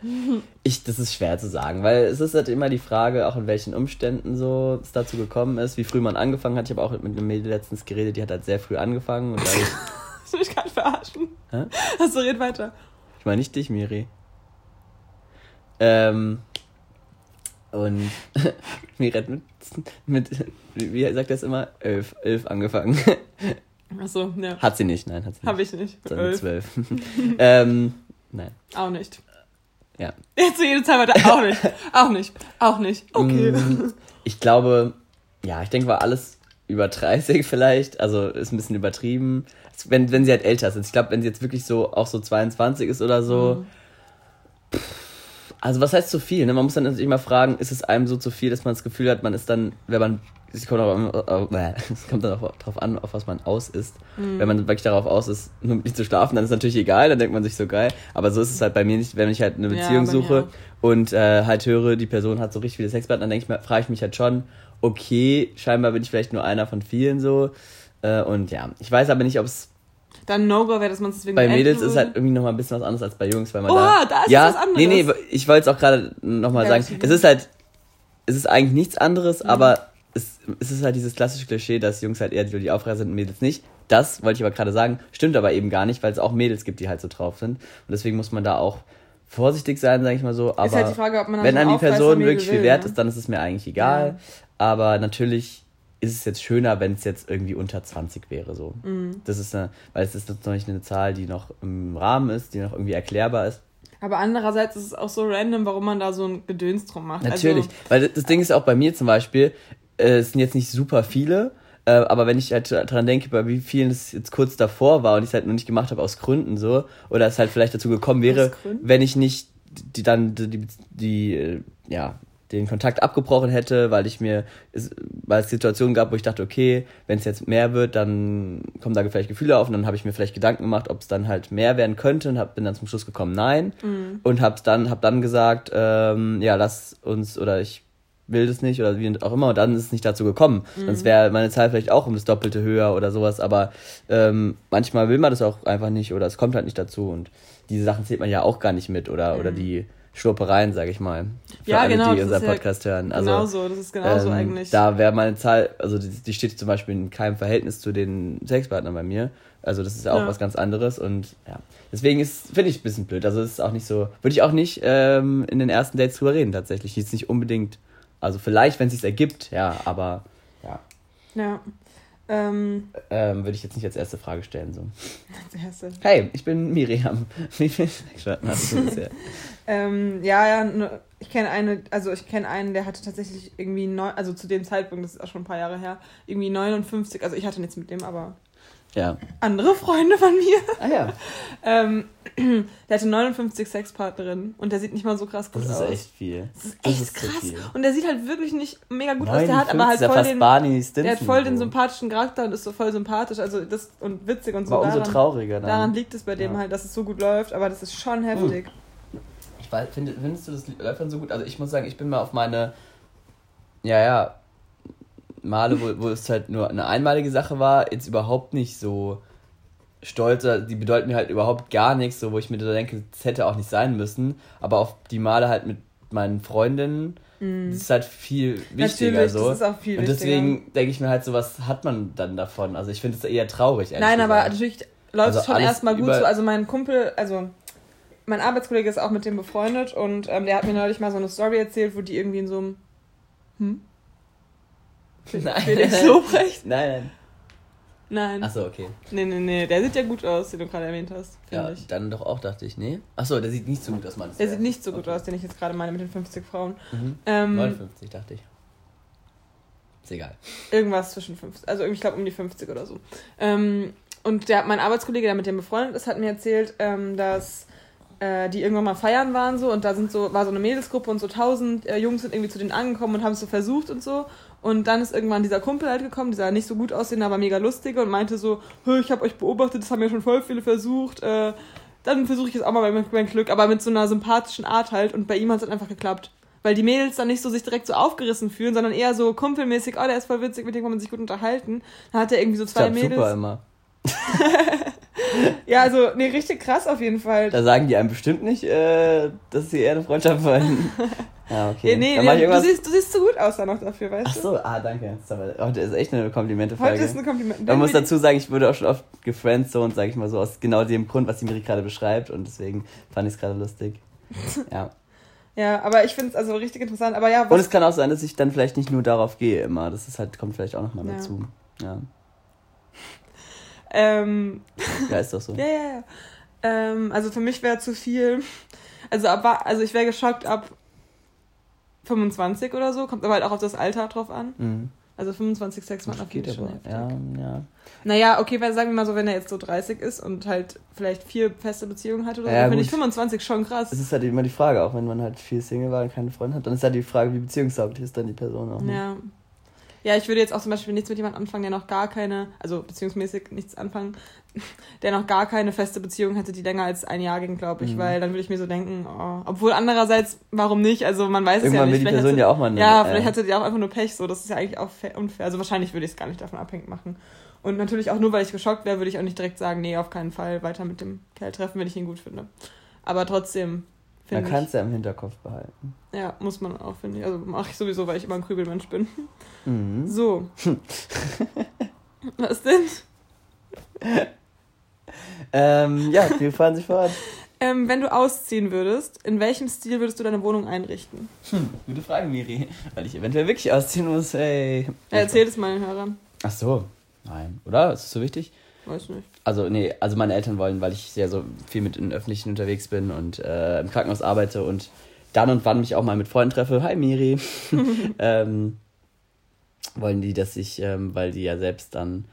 ich, das ist schwer zu sagen, weil es ist halt immer die Frage, auch in welchen Umständen so es dazu gekommen ist, wie früh man angefangen hat. Ich habe auch mit einem Mädel letztens geredet, die hat halt sehr früh angefangen und dadurch, Hast du mich gerade verarschen? Hä? Hast du red weiter. ich meine nicht dich, Miri. Ähm, und Miri hat mit, mit, wie sagt er es immer, elf, elf angefangen. Achso, ja. Hat sie nicht, nein, hat sie nicht. Hab ich nicht. Sondern zwölf. ähm, nein. Auch nicht. Ja. Jetzt so jede Zeit weiter. Auch nicht. Auch nicht. Auch nicht. Okay. Mm, Ich glaube, ja, ich denke, war alles über 30 vielleicht. Also ist ein bisschen übertrieben. Wenn, wenn sie halt älter ist. Ich glaube, wenn sie jetzt wirklich so auch so 22 ist oder so. Mhm. Also was heißt zu viel? Ne? Man muss dann natürlich immer fragen, ist es einem so zu viel, dass man das Gefühl hat, man ist dann, wenn man, es kommt, auch, äh, es kommt dann auch drauf an, auf was man aus ist. Mhm. Wenn man wirklich darauf aus ist, nur mit nicht zu schlafen, dann ist es natürlich egal, dann denkt man sich so geil. Aber so ist es halt bei mir nicht, wenn ich halt eine Ja, Beziehung mir suche und äh, halt höre, die Person hat so richtig viele Sexpartner, dann denke ich frage ich mich halt schon, okay, scheinbar bin ich vielleicht nur einer von vielen so. Äh, und ja, ich weiß aber nicht, ob es Dann No-Go wäre, dass man es deswegen Bei Mädels ist halt irgendwie nochmal ein bisschen was anderes als bei Jungs, weil man Oha, da. da ist ja, was anderes. Nee, nee, ich wollte es auch gerade nochmal sagen. Es ist halt, es ist eigentlich nichts anderes, Mhm. aber es, es ist halt dieses klassische Klischee, dass Jungs halt eher die, die Aufreißer sind und Mädels nicht. Das wollte ich aber gerade sagen, stimmt aber eben gar nicht, weil es auch Mädels gibt, die halt so drauf sind. Und deswegen muss man da auch vorsichtig sein, sage ich mal so. Aber halt die Frage, ob man wenn einem die Person wirklich viel wert ne? ist, dann ist es mir eigentlich egal. Ja. Aber natürlich ist es jetzt schöner, wenn es jetzt irgendwie unter 20 wäre. So. Mhm. Das ist eine, weil es ist natürlich eine Zahl, die noch im Rahmen ist, die noch irgendwie erklärbar ist. Aber andererseits ist es auch so random, warum man da so ein Gedöns drum macht. Natürlich. Also, weil das Ding ist auch bei mir zum Beispiel, äh, es sind jetzt nicht super viele, äh, aber wenn ich halt daran denke, bei wie vielen es jetzt kurz davor war und ich es halt noch nicht gemacht habe aus Gründen so, oder es halt vielleicht dazu gekommen wäre, wenn ich nicht die dann die, die, die äh, ja den Kontakt abgebrochen hätte, weil ich mir, es, weil es Situationen gab, wo ich dachte, okay, wenn es jetzt mehr wird, dann kommen da vielleicht Gefühle auf und dann habe ich mir vielleicht Gedanken gemacht, ob es dann halt mehr werden könnte und hab, bin dann zum Schluss gekommen, nein Mhm. und habe dann hab dann gesagt, ähm, ja lass uns oder ich will das nicht oder wie auch immer und dann ist es nicht dazu gekommen. Mhm. Sonst wäre meine Zahl vielleicht auch um das Doppelte höher oder sowas, aber ähm, manchmal will man das auch einfach nicht oder es kommt halt nicht dazu und diese Sachen zählt man ja auch gar nicht mit oder, oder die Schlurpereien, sage ich mal. Für. Ja, alle, genau, die unseren ist ja Podcast hören. Also, genauso, das ist genauso ähm, eigentlich. Da wäre meine Zahl, also die, die steht zum Beispiel in keinem Verhältnis zu den Sexpartnern bei mir. Also das ist ja auch Ja. was ganz anderes und ja. Deswegen ist, finde ich ein bisschen blöd. Also es ist auch nicht so, würde ich auch nicht ähm, in den ersten Dates drüber reden tatsächlich. Jetzt nicht unbedingt. Also vielleicht, wenn es sich ergibt, ja, aber ja. ja. Ähm, Ähm, würde ich jetzt nicht als erste Frage stellen. So. als erste. Hey, ich bin Miriam. Wie viele Sexpartner hast du bisher? Ähm, ja, ja, ne, ich kenne eine, also ich kenne einen, der hatte tatsächlich irgendwie neun, also zu dem Zeitpunkt, das ist auch schon ein paar Jahre her, irgendwie 59, also ich hatte nichts mit dem, aber Ja. andere Freunde von mir. Ah ja. Ähm, der hatte 59 Sexpartnerinnen und der sieht nicht mal so krass gut Das ist aus. echt viel. Das ist Das echt ist zu krass. Und der sieht halt wirklich nicht mega gut aus. Der hat 59 aber halt ist voll den, Barney der hat voll den sympathischen Charakter und ist so voll sympathisch, also das und witzig und so. Aber umso daran, trauriger dann. daran liegt es bei dem Ja. halt, dass es so gut läuft, aber das ist schon heftig. Ich weiß, find, findest du das läuft dann so gut? Also ich muss sagen, ich bin mal auf meine, ja, ja, Male, wo, wo es halt nur eine einmalige Sache war, jetzt überhaupt nicht so stolz, die bedeuten mir halt überhaupt gar nichts, so wo ich mir da denke, das hätte auch nicht sein müssen, aber auf die Male halt mit meinen Freundinnen, das ist halt viel wichtiger Mhm. Natürlich, so. das ist auch viel Und deswegen denke ich mir halt so, was hat man dann davon? Also ich finde es eher traurig. Nein, aber gesagt. natürlich läuft Also es schon alles erstmal gut so. Also mein Kumpel, also mein Arbeitskollege ist auch mit dem befreundet und ähm, der hat mir neulich mal so eine Story erzählt, wo die irgendwie in so einem hm? Nein. Felix Lobrecht? Nein, nein. Nein. Achso, okay. Nee, nee, nee. Der sieht ja gut aus, den du gerade erwähnt hast, Ja, ich. dann doch auch, dachte ich, nee. Achso, der sieht nicht so gut aus, meinst du? Der sieht nicht so gut Okay. aus, den ich jetzt gerade meine mit den 50 Frauen. Mhm. Ähm, 59, dachte ich. Ist egal. Irgendwas zwischen 50, also ich glaube um die 50 oder so. Ähm, und der, mein Arbeitskollege, der mit dem befreundet ist, hat mir erzählt, ähm, dass äh, die irgendwann mal feiern waren so und da sind so, war so eine Mädelsgruppe und so tausend äh, Jungs sind irgendwie zu denen angekommen und haben es so versucht und so. Und dann ist irgendwann dieser Kumpel halt gekommen, dieser nicht so gut aussehende, aber mega lustige und meinte so, "Hö, ich habe euch beobachtet, das haben ja schon voll viele versucht. Äh, dann versuche ich jetzt auch mal mein, mein Glück, aber mit so einer sympathischen Art halt. Und bei ihm hat es halt einfach geklappt. Weil die Mädels dann nicht so sich direkt so aufgerissen fühlen, sondern eher so kumpelmäßig, oh, der ist voll witzig, mit dem kann man sich gut unterhalten. Dann hat er irgendwie so zwei Klappt Mädels. super immer. Ja, also, nee, richtig krass auf jeden Fall. Da sagen die einem bestimmt nicht, äh, dass sie eher eine Freundschaft wollen. ja, okay. ja, nee, nee, du, siehst, du siehst so gut aus da noch dafür, weißt Ach du? so, ah, danke. Das ist aber- Heute ist echt eine Komplimente-Folge. Heute ist ein Kompliment. Man muss dazu sagen, ich wurde auch schon oft gefriendzoned, sag ich mal so, aus genau dem Grund, was die Miri gerade beschreibt und deswegen fand ich es gerade lustig. Ja. Ja, aber ich finde es also richtig interessant. Aber ja, Und es kann auch sein, dass ich dann vielleicht nicht nur darauf gehe immer. Das ist halt, kommt vielleicht auch nochmal Ja. dazu. Ja. Ähm, ja, ist doch so. Ja, ja, ja. Ähm, also für mich wäre zu viel. Also, ab, also ich wäre geschockt ab 25 oder so. Kommt aber halt auch auf das Alter drauf an. Mhm. Also 25 Sexpartner Das geht finde ich schon aber. heftig. Ja, ja. Naja, okay, weil sagen wir mal so, wenn er jetzt so 30 ist und halt vielleicht vier feste Beziehungen hat oder Ja, so, finde ich 25 schon krass. Es ist halt immer die Frage, auch wenn man halt viel Single war und keine Freunde hat, dann ist halt die Frage, wie beziehungstauglich ist dann die Person auch. Ne? Ja. Ja, ich würde jetzt auch zum Beispiel nichts mit jemandem anfangen, der noch gar keine, also beziehungsmäßig nichts anfangen, der noch gar keine feste Beziehung hätte, die länger als ein Jahr ging, glaube ich, Mhm. weil dann würde ich mir so denken, oh, obwohl andererseits, warum nicht? Also man weiß es ja Irgendwann nicht. will die Vielleicht Person hatte- ja auch mal eine, Ja, äh, vielleicht hatte die auch einfach nur Pech, so, das ist ja eigentlich auch fair- unfair. Also wahrscheinlich würde ich es gar nicht davon abhängig machen. Und natürlich auch nur, weil ich geschockt wäre, würde ich auch nicht direkt sagen, nee, auf keinen Fall weiter mit dem Kerl treffen, wenn ich ihn gut finde. Aber trotzdem Man finde kann ich. es ja im Hinterkopf behalten. Ja, muss man auch, finde ich. Also mache ich sowieso, weil ich immer ein Krübelmensch bin. Mhm. So. Was denn? Ähm, ja, wir fahren sich fort. Ähm, wenn du ausziehen würdest, in welchem Stil würdest du deine Wohnung einrichten? Hm, gute Frage, Miri. Weil ich eventuell wirklich ausziehen muss, ey. Ja, erzähl es meinen Hörern. Ach so. Nein, oder? Ist das so wichtig? Weiß nicht. Also, nee, also meine Eltern wollen, weil ich sehr so viel mit den Öffentlichen unterwegs bin und äh, im Krankenhaus arbeite und dann und wann mich auch mal mit Freunden treffe. Hi, Miri. ähm, wollen die, dass ich, ähm, weil die ja selbst dann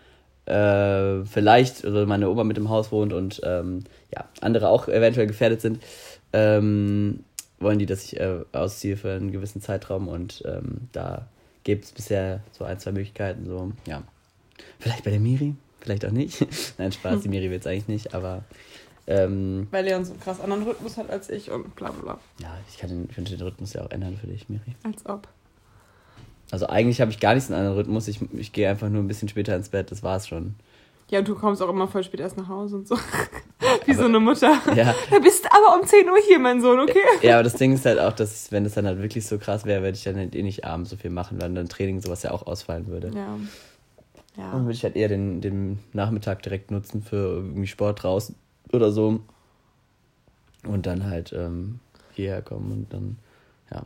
äh, vielleicht, also meine Oma mit im Haus wohnt und ähm, ja, andere auch eventuell gefährdet sind, ähm, wollen die, dass ich äh, ausziehe für einen gewissen Zeitraum und ähm, da gibt es bisher so ein, zwei Möglichkeiten, so, ja. Vielleicht bei der Miri, vielleicht auch nicht. Nein, Spaß, die Miri will es eigentlich nicht, aber ähm, Weil Leon so einen krass anderen Rhythmus hat als ich und bla bla bla. ja, ich kann den, ich könnte den Rhythmus ja auch ändern für dich, Miri. Als ob. Also eigentlich habe ich gar nicht so einen anderen Rhythmus, ich, ich gehe einfach nur ein bisschen später ins Bett, das war's schon. Ja, und du kommst auch immer voll spät erst nach Hause und so. Wie so eine Mutter. Ja. Da bist du aber um 10 Uhr hier, mein Sohn, okay? Ja, aber das Ding ist halt auch, dass ich, wenn das dann halt wirklich so krass wäre, würde ich dann halt eh nicht abends so viel machen, weil dann Training sowas ja auch ausfallen würde. Ja. Dann Ja. würde ich halt eher den, den Nachmittag direkt nutzen für irgendwie Sport draußen oder so. Und dann halt ähm, hierher kommen und dann, ja.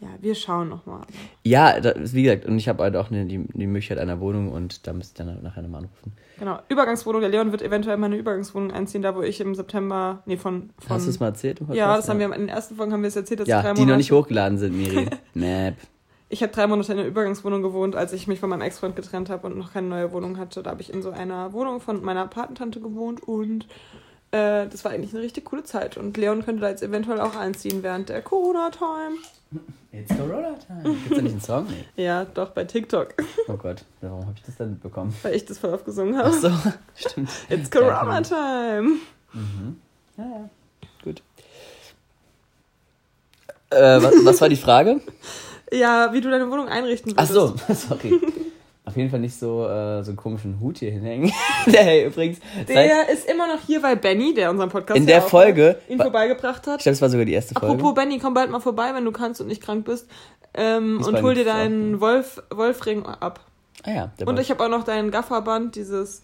Ja, wir schauen nochmal. Ja, das, wie gesagt, und ich habe halt auch eine, die, die Möglichkeit einer Wohnung und da müsst ihr dann nachher nochmal anrufen. Genau. Übergangswohnung. Der Leon wird eventuell mal eine Übergangswohnung einziehen, da wo ich im September. Nee, von. von Hast du es mal erzählt? Ja, das haben wir in den ersten Folgen haben wir es erzählt, dass ich Ja, die noch nicht hochgeladen sind, Miri. Map. Ich habe drei Monate in einer Übergangswohnung gewohnt, als ich mich von meinem Ex-Freund getrennt habe und noch keine neue Wohnung hatte. Da habe ich in so einer Wohnung von meiner Patentante gewohnt und äh, das war eigentlich eine richtig coole Zeit. Und Leon könnte da jetzt eventuell auch einziehen während der Corona-Time. It's Corona Time. Gibt's da nicht einen Song? Nee. Ja, doch, bei TikTok, Oh Gott, warum habe ich das denn mitbekommen? weil ich das voll oft gesungen Ach habe. so, stimmt. It's Corona-Time. Mhm. Ja, ja. Gut. Äh, was, was war die Frage? Ja, wie du deine Wohnung einrichten Ach würdest. so, sorry. Auf jeden Fall nicht so, äh, so einen komischen Hut hier hinhängen. der hey, übrigens. Der ist immer noch hier, weil Benny, der unseren Podcast In der Folge- ihn vorbeigebracht ich hat. glaube, das war sogar die erste Folge. Apropos Benny, komm bald mal vorbei, wenn du kannst und nicht krank bist. Ähm, und hol dir deinen Wolf, Wolfring ab. ah ja, der Und ich habe auch noch deinen Gafferband, dieses.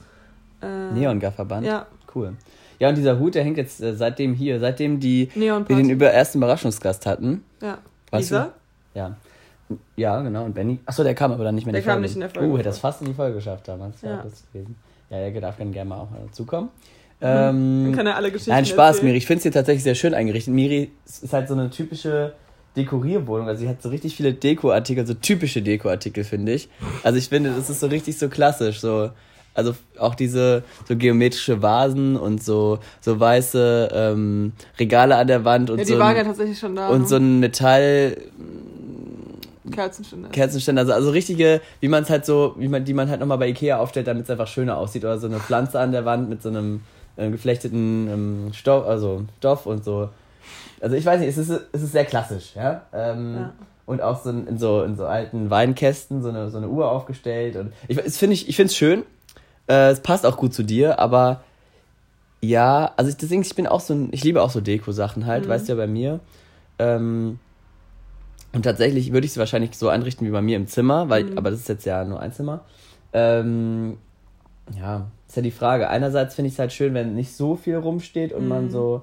Äh, Neon-Gafferband. Ja, Cool. Ja, und dieser Hut, der hängt jetzt äh, seitdem hier, seitdem die wir den über ersten Überraschungsgast hatten. Ja. Weißt Lisa? du? Ja. Ja, genau. Und Benny. Achso, der kam aber dann nicht mehr in Der die kam Folge. nicht in der Folge Uh, hätte das fast in die Folge geschafft damals. Ja, Ja. das gewesen. Ja, der darf dann gerne mal auch mal dazukommen. Dann Ähm, kann er alle Geschichten nein, Spaß, erzählen. Miri. Ich finde es hier tatsächlich sehr schön eingerichtet. Miri ist halt so eine typische Dekorierwohnung. Also sie hat so richtig viele Dekoartikel, so typische Dekoartikel, finde ich. Also ich finde, das ist so richtig so klassisch. So, also auch diese so geometrische Vasen und so, so weiße ähm, Regale an der Wand und Ja, die so waren ja ein, tatsächlich schon da. und ne? so ein Metall Kerzenständer. Kerzenständer, also, also richtige, wie man es halt so, wie man, die man halt nochmal bei Ikea aufstellt, damit es einfach schöner aussieht. Oder so eine Pflanze an der Wand mit so einem äh, geflechteten ähm, Stoff, also Stoff und so. Also ich weiß nicht, es ist, es ist sehr klassisch, ja. Ähm, Ja. Und auch so in, in so in so alten Weinkästen so eine, so eine Uhr aufgestellt. Und ich finde ich, ich finde es schön. Äh, es passt auch gut zu dir, aber ja, also ich, deswegen, ich bin auch so ein, ich liebe auch so Deko-Sachen halt, Mhm. weißt du ja bei mir. Ähm, und tatsächlich würde ich sie wahrscheinlich so einrichten wie bei mir im Zimmer, weil, Mhm. aber das ist jetzt ja nur ein Zimmer. Ähm, ja, ist ja die Frage. Einerseits finde ich es halt schön, wenn nicht so viel rumsteht und man Mhm. so,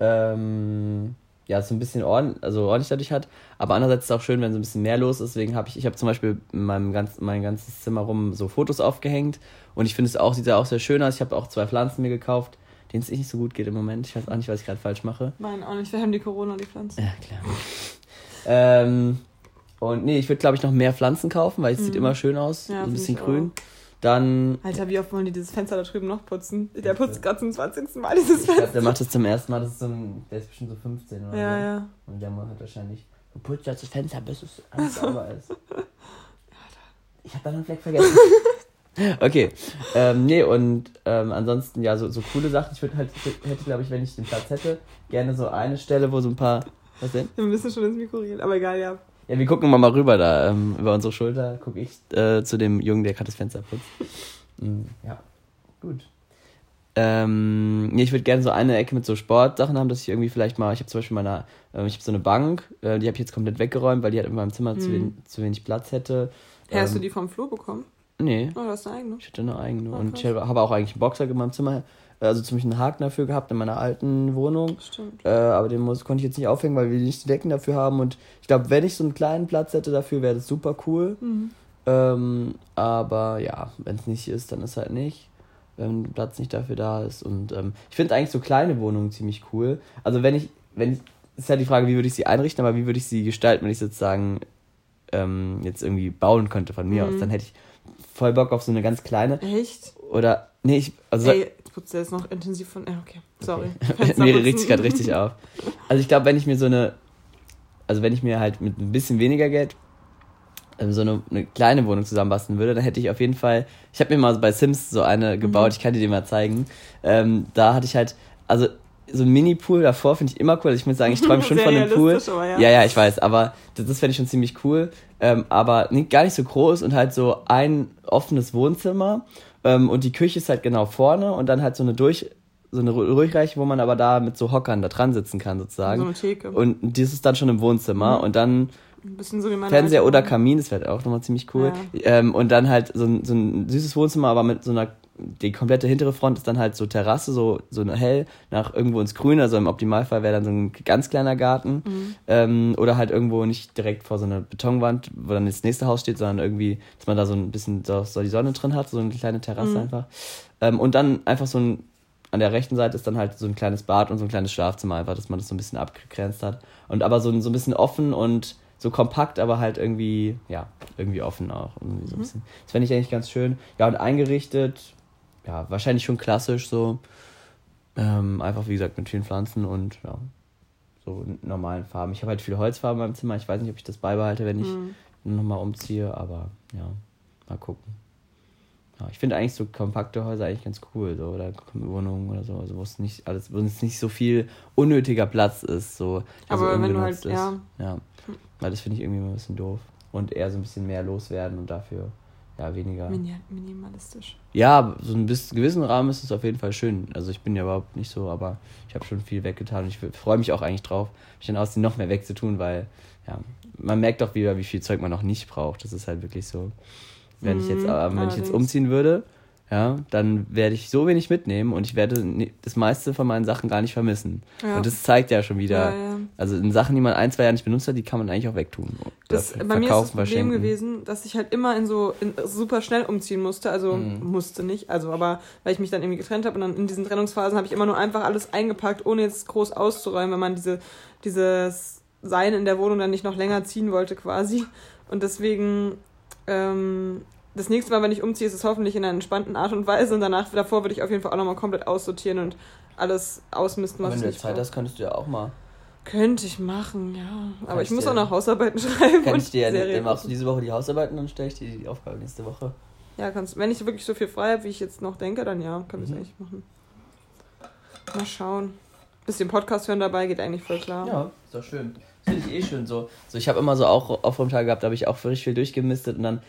ähm, ja, so ein bisschen ordentlich, also ordentlich dadurch hat. Aber andererseits ist es auch schön, wenn so ein bisschen mehr los ist. Deswegen habe ich, ich habe zum Beispiel in meinem ganz, mein ganzes Zimmer rum so Fotos aufgehängt. Und ich finde es auch, sieht ja auch sehr schön aus. Ich habe auch zwei Pflanzen mir gekauft, denen es nicht so gut geht im Moment. Ich weiß auch nicht, was ich gerade falsch mache. Nein, auch nicht. Wir haben die Corona, die Pflanzen. Ja, klar. Ähm, und nee, ich würde, glaube ich, noch mehr Pflanzen kaufen, weil es sieht immer schön aus. Mhm. Ja, so ein bisschen grün. Dann, Alter, wie oft wollen die dieses Fenster da drüben noch putzen? Der putzt gerade zum 20. Mal dieses ich glaube, Fenster. der macht das zum ersten Mal. Das ist so ein, der ist bestimmt so 15 oder Ja, so. ja. Und der macht wahrscheinlich, du putzt das Fenster, bis es alles sauber ist. Ich habe da noch einen Fleck vergessen. okay. Ähm, nee, und ähm, ansonsten, ja, so, so coole Sachen. Ich würde halt, ich würd- hätte, glaube ich, wenn ich den Platz hätte, gerne so eine Stelle, wo so ein paar. Was denn? Wir müssen schon ins Mikro reden, aber egal, ja. Ja, wir gucken mal, mal rüber da. Ähm, über unsere Schulter gucke ich äh, zu dem Jungen, der gerade das Fenster putzt. Mhm, ja, gut. Ähm, ich würde gerne so eine Ecke mit so Sportsachen haben, dass ich irgendwie vielleicht mal, ich habe zum Beispiel meine, äh, ich habe so eine Bank, äh, die habe ich jetzt komplett weggeräumt, weil die halt in meinem Zimmer zu, Mhm. wen, zu wenig Platz hätte. Ja, hast du Ähm, die vom Flo bekommen? Nee, Oh, du hast eine eigene. ich hatte eine eigene. Ah, und ich habe habe auch eigentlich einen Boxer in meinem Zimmer, also ziemlich einen Haken dafür gehabt in meiner alten Wohnung. Stimmt. Äh, aber den muss, konnte ich jetzt nicht aufhängen, weil wir nicht die Decken dafür haben. Und ich glaube, wenn ich so einen kleinen Platz hätte dafür, wäre das super cool. Mhm. Ähm, aber ja, wenn es nicht ist, dann ist halt nicht. Wenn Platz nicht dafür da ist. Und ähm, ich finde eigentlich so kleine Wohnungen ziemlich cool. Also wenn ich, wenn ich, ist halt die Frage, wie würde ich sie einrichten, aber wie würde ich sie gestalten, wenn ich sozusagen ähm, jetzt irgendwie bauen könnte von mir Mhm. aus. Dann hätte ich voll Bock auf so eine ganz kleine. Echt? Oder, nee, ich, also Ey, er jetzt noch intensiv von. Ja, okay. Sorry. mir regt sich gerade richtig auf. Also ich glaube, wenn ich mir so eine, also wenn ich mir halt mit ein bisschen weniger Geld ähm, so eine, eine kleine Wohnung zusammenbasteln würde, dann hätte ich auf jeden Fall, ich habe mir mal bei Sims so eine gebaut, ich kann dir die mal zeigen. Ähm, da hatte ich halt, also so ein Mini-Pool davor finde ich immer cool. Also ich muss sagen, ich träume schon von einem Pool. aber ja. ja, ja, ich weiß, aber das, das fände ich schon ziemlich cool. Ähm, aber nicht, gar nicht so groß und halt so ein offenes Wohnzimmer. Ähm, und die Küche ist halt genau vorne und dann halt so eine durch, so eine Durchreiche, wo man aber da mit so Hockern da dran sitzen kann, sozusagen. So eine Theke. Und das ist dann schon im Wohnzimmer Mhm. und dann Ein bisschen so wie meine Fernseher alte oder. Kamin, das wäre auch nochmal ziemlich cool. Ähm, und dann halt so ein, so ein süßes Wohnzimmer, aber mit so einer, die komplette hintere Front ist dann halt so Terrasse, so, so hell nach irgendwo ins Grün, also im Optimalfall wäre dann so ein ganz kleiner Garten. Mhm. Ähm, oder halt irgendwo nicht direkt vor so einer Betonwand, wo dann das nächste Haus steht, sondern irgendwie, dass man da so ein bisschen so, so die Sonne drin hat, so eine kleine Terrasse Mhm. einfach. Ähm, und dann einfach so ein, an der rechten Seite ist dann halt so ein kleines Bad und so ein kleines Schlafzimmer einfach, dass man das so ein bisschen abgegrenzt hat. Und aber so, ein- so ein bisschen offen und so kompakt, aber halt irgendwie, ja, irgendwie offen auch. Irgendwie so ein Mhm. bisschen. Das fände ich eigentlich ganz schön. Ja, und eingerichtet, ja, wahrscheinlich schon klassisch so. Ähm, einfach wie gesagt mit vielen Pflanzen und ja, so normalen Farben. Ich habe halt viele Holzfarben in meinem Zimmer. Ich weiß nicht, ob ich das beibehalte, wenn ich Mhm. nochmal umziehe, aber ja, mal gucken. Ja, ich finde eigentlich so kompakte Häuser eigentlich ganz cool, so, oder Wohnungen oder so, also wo es nicht alles, wo es nicht so viel unnötiger Platz ist, so. der so Aber wenn du halt, ja. ja. Weil das finde ich irgendwie immer ein bisschen doof. Und eher so ein bisschen mehr loswerden und dafür ja weniger. Mini minimalistisch. Ja, so ein bisschen gewissen Rahmen ist es auf jeden Fall schön. Also ich bin ja überhaupt nicht so, aber ich habe schon viel weggetan und ich freue mich auch eigentlich drauf, mich dann aussehen noch mehr wegzutun, weil ja, man merkt doch wieder, wie viel Zeug man noch nicht braucht. Das ist halt wirklich so. Wenn ich jetzt, Mhm, äh, wenn ich jetzt umziehen würde, ja, dann werde ich so wenig mitnehmen und ich werde das meiste von meinen Sachen gar nicht vermissen. Ja. Und das zeigt ja schon wieder, Ja, ja. also in Sachen, die man ein, zwei Jahre nicht benutzt hat, die kann man eigentlich auch wegtun. Das, Dafür bei mir ist das Problem gewesen, dass ich halt immer in so in, super schnell umziehen musste. Also Mhm. musste nicht, also aber weil ich mich dann irgendwie getrennt habe und dann in diesen Trennungsphasen habe ich immer nur einfach alles eingepackt, ohne jetzt groß auszuräumen, wenn man diese dieses Sein in der Wohnung dann nicht noch länger ziehen wollte quasi. Und deswegen ähm, das nächste Mal, wenn ich umziehe, ist es hoffentlich in einer entspannten Art und Weise und danach davor würde ich auf jeden Fall auch nochmal komplett aussortieren und alles ausmisten, was wenn ich du nicht Zeit brauche. hast, könntest du ja auch mal. Könnte ich machen, ja. Aber Kannst ich muss auch noch Hausarbeiten schreiben. Kann und ich dir ja, Serien dann machst du diese Woche die Hausarbeiten, dann stelle ich dir die Aufgabe nächste Woche. Ja, kannst Wenn ich wirklich so viel frei habe, wie ich jetzt noch denke, dann ja, können wir es Mhm. eigentlich machen. Mal schauen. Bisschen Podcast hören dabei geht eigentlich voll klar. Ja, ist doch schön. Finde ich eh schön so. So, ich habe immer so auch Aufräumtage gehabt, da habe ich auch richtig viel durchgemistet und dann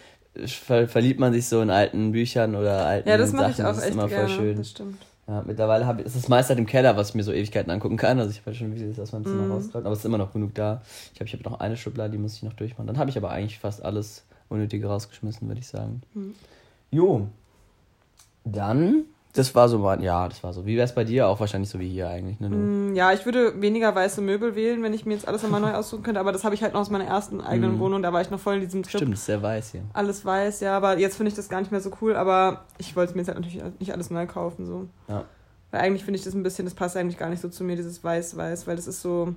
ver verliebt man sich so in alten Büchern oder alten Ja, das mache ich Sachen. auch das ist echt immer gerne. voll schön. Das stimmt. Ja, mittlerweile habe ich, es ist das meiste halt im Keller, was ich mir so Ewigkeiten angucken kann. Also ich habe halt schon Videos aus meinem Zimmer Mhm. rausgeholt, aber es ist immer noch genug da. Ich glaube, ich habe noch eine Schublade, die muss ich noch durchmachen. Dann habe ich aber eigentlich fast alles Unnötige rausgeschmissen, würde ich sagen. Mhm. Jo. Dann, das war so, ja, das war so. Wie wäre es bei dir? Auch wahrscheinlich so wie hier eigentlich, ne? Mm, Ja, ich würde weniger weiße Möbel wählen, wenn ich mir jetzt alles nochmal neu aussuchen könnte, aber das habe ich halt noch aus meiner ersten eigenen Mhm. Wohnung, da war ich noch voll in diesem Trip. Stimmt, ist sehr weiß hier. Alles weiß, ja, aber jetzt finde ich das gar nicht mehr so cool, aber ich wollte mir jetzt halt natürlich nicht alles neu kaufen, so. Ja. Weil eigentlich finde ich das ein bisschen, das passt eigentlich gar nicht so zu mir, dieses Weiß-Weiß, weil das ist so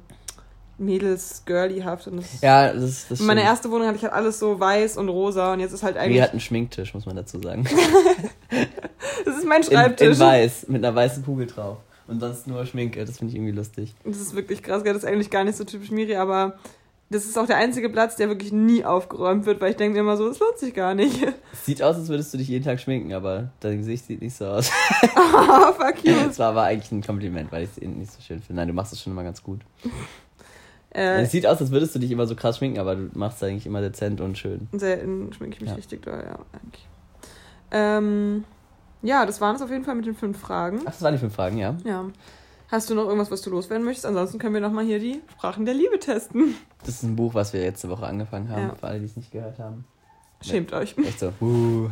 Mädels-girlyhaft und das Ja, das, ist- das In meiner stimmt. ersten Wohnung hatte ich halt alles so weiß und rosa und jetzt ist halt Wir eigentlich. hatten einen Schminktisch, muss man dazu sagen. Das ist mein In, in Schreibtisch. weiß, mit einer weißen Kugel drauf. Und sonst nur Schminke, das finde ich irgendwie lustig. Das ist wirklich krass, das ist eigentlich gar nicht so typisch Miri, aber das ist auch der einzige Platz, der wirklich nie aufgeräumt wird, weil ich denke mir immer so, das lohnt sich gar nicht. Sieht aus, als würdest du dich jeden Tag schminken, aber dein Gesicht sieht nicht so aus. oh, fuck you. Das war aber eigentlich ein Kompliment, weil ich es nicht so schön finde. Nein, du machst es schon immer ganz gut. Äh, Es sieht aus, als würdest du dich immer so krass schminken, aber du machst es eigentlich immer dezent und schön. selten schminke ich mich Ja. richtig doll, ja, eigentlich. Ähm, Ja, das waren es auf jeden Fall mit den fünf Fragen. Ach, das waren die fünf Fragen, ja. Ja. Hast du noch irgendwas, was du loswerden möchtest? Ansonsten können wir nochmal hier die Sprachen der Liebe testen. Das ist ein Buch, was wir letzte Woche angefangen haben, Ja. für alle, die es nicht gehört haben. Schämt euch. Echt so. Uh.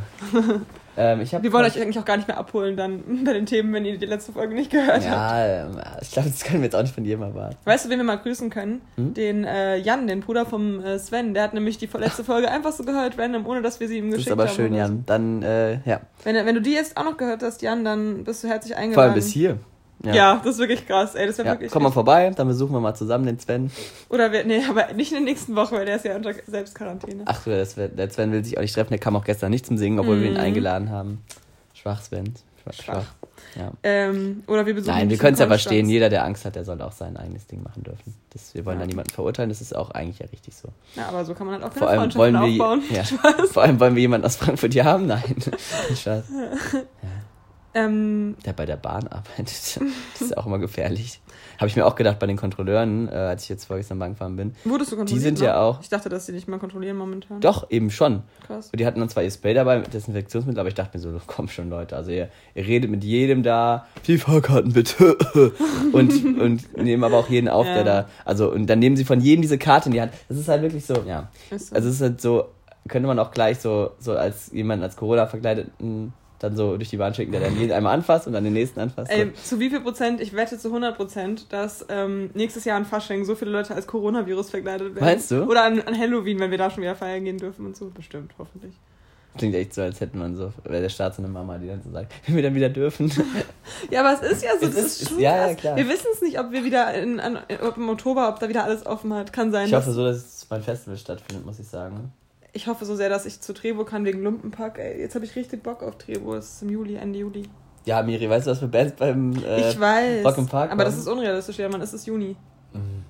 ähm, ich hab Wir wollen euch eigentlich auch gar nicht mehr abholen dann bei den Themen, wenn ihr die letzte Folge nicht gehört habt. Ja, ähm, ich glaube, das können wir jetzt auch nicht von jedem erwarten. Weißt du, wen wir mal grüßen können? Hm? Den äh, Jan, den Bruder vom äh, Sven. Der hat nämlich die letzte Folge einfach so gehört, random, ohne dass wir sie ihm Das geschickt ist aber haben. schön, Jan. Dann, äh, ja. Wenn, wenn du die jetzt auch noch gehört hast, Jan, dann bist du herzlich eingeladen. Vor allem bis hier. Ja. das ist wirklich krass. Ey, das wäre Ja, wirklich. komm mal vorbei, dann besuchen wir mal zusammen den Sven. Oder wir, nee, aber nicht in der nächsten Woche, weil der ist ja unter Selbstquarantäne. Ach wär, der Sven will sich auch nicht treffen, der kam auch gestern nicht zum Singen, obwohl wir ihn Mhm. eingeladen haben. Schwach, Sven. Schwach. Schwach. Ja. Ähm, oder wir besuchen Nein, wir können es ja verstehen. Jeder, der Angst hat, der soll auch sein eigenes Ding machen dürfen. Das, wir wollen Ja. da niemanden verurteilen, das ist auch eigentlich ja richtig so. Ja, aber so kann man halt auch keine Vor allem, Freundschaften wollen wir, aufbauen. ja, vor allem wollen wir jemanden aus Frankfurt hier haben? Nein. Spaß. Ähm, Der bei der Bahn arbeitet. Das ist auch immer gefährlich. Habe ich mir auch gedacht bei den Kontrolleuren, äh, als ich jetzt vorgestern Bank gefahren bin. wurdest du kontrolliert? sind ja noch? auch- Ich dachte, dass sie nicht mal kontrollieren momentan. Doch, eben schon. Krass. Und die hatten dann zwar ihr Spray dabei mit Desinfektionsmittel, aber ich dachte mir so, komm schon Leute, also ihr, ihr redet mit jedem da, die Fahrkarten bitte. und, und nehmen aber auch jeden auf, Ja. der da, also und dann nehmen sie von jedem diese Karte in die Hand. Das ist halt wirklich so, ja. Ist so. Also es ist halt so, könnte man auch gleich so, so als jemanden als Corona verkleideten dann so durch die Bahn schicken, der dann jeden einmal anfasst und dann den nächsten anfasst. Ey, zu wie viel Prozent? Ich wette zu 100 Prozent, dass ähm, nächstes Jahr an Fasching so viele Leute als Coronavirus verkleidet werden. Meinst du? Oder an, an Halloween, wenn wir da schon wieder feiern gehen dürfen und so. Bestimmt, hoffentlich. Klingt echt so, als hätte man so, wäre der Staat so eine Mama, die dann so sagt, wenn wir dann wieder dürfen. Ja, aber es ist ja so, Es das ist- ist schon ja, ja, klar. Wir wissen es nicht, ob wir wieder in, an, ob im Oktober, ob da wieder alles offen hat. Kann sein. Ich hoffe so, dass mein Festival stattfindet, muss ich sagen. Ich hoffe so sehr, dass ich zu Trebo kann wegen Lumpenpack. Ey, jetzt habe ich richtig Bock auf Trebo. Es ist im Juli, Ende Juli. Ja, Miri, weißt du, was für Bands beim äh, ich weiß. Rock im Park aber das kommen? ist unrealistisch, ja, man. Es ist Juni. Mhm.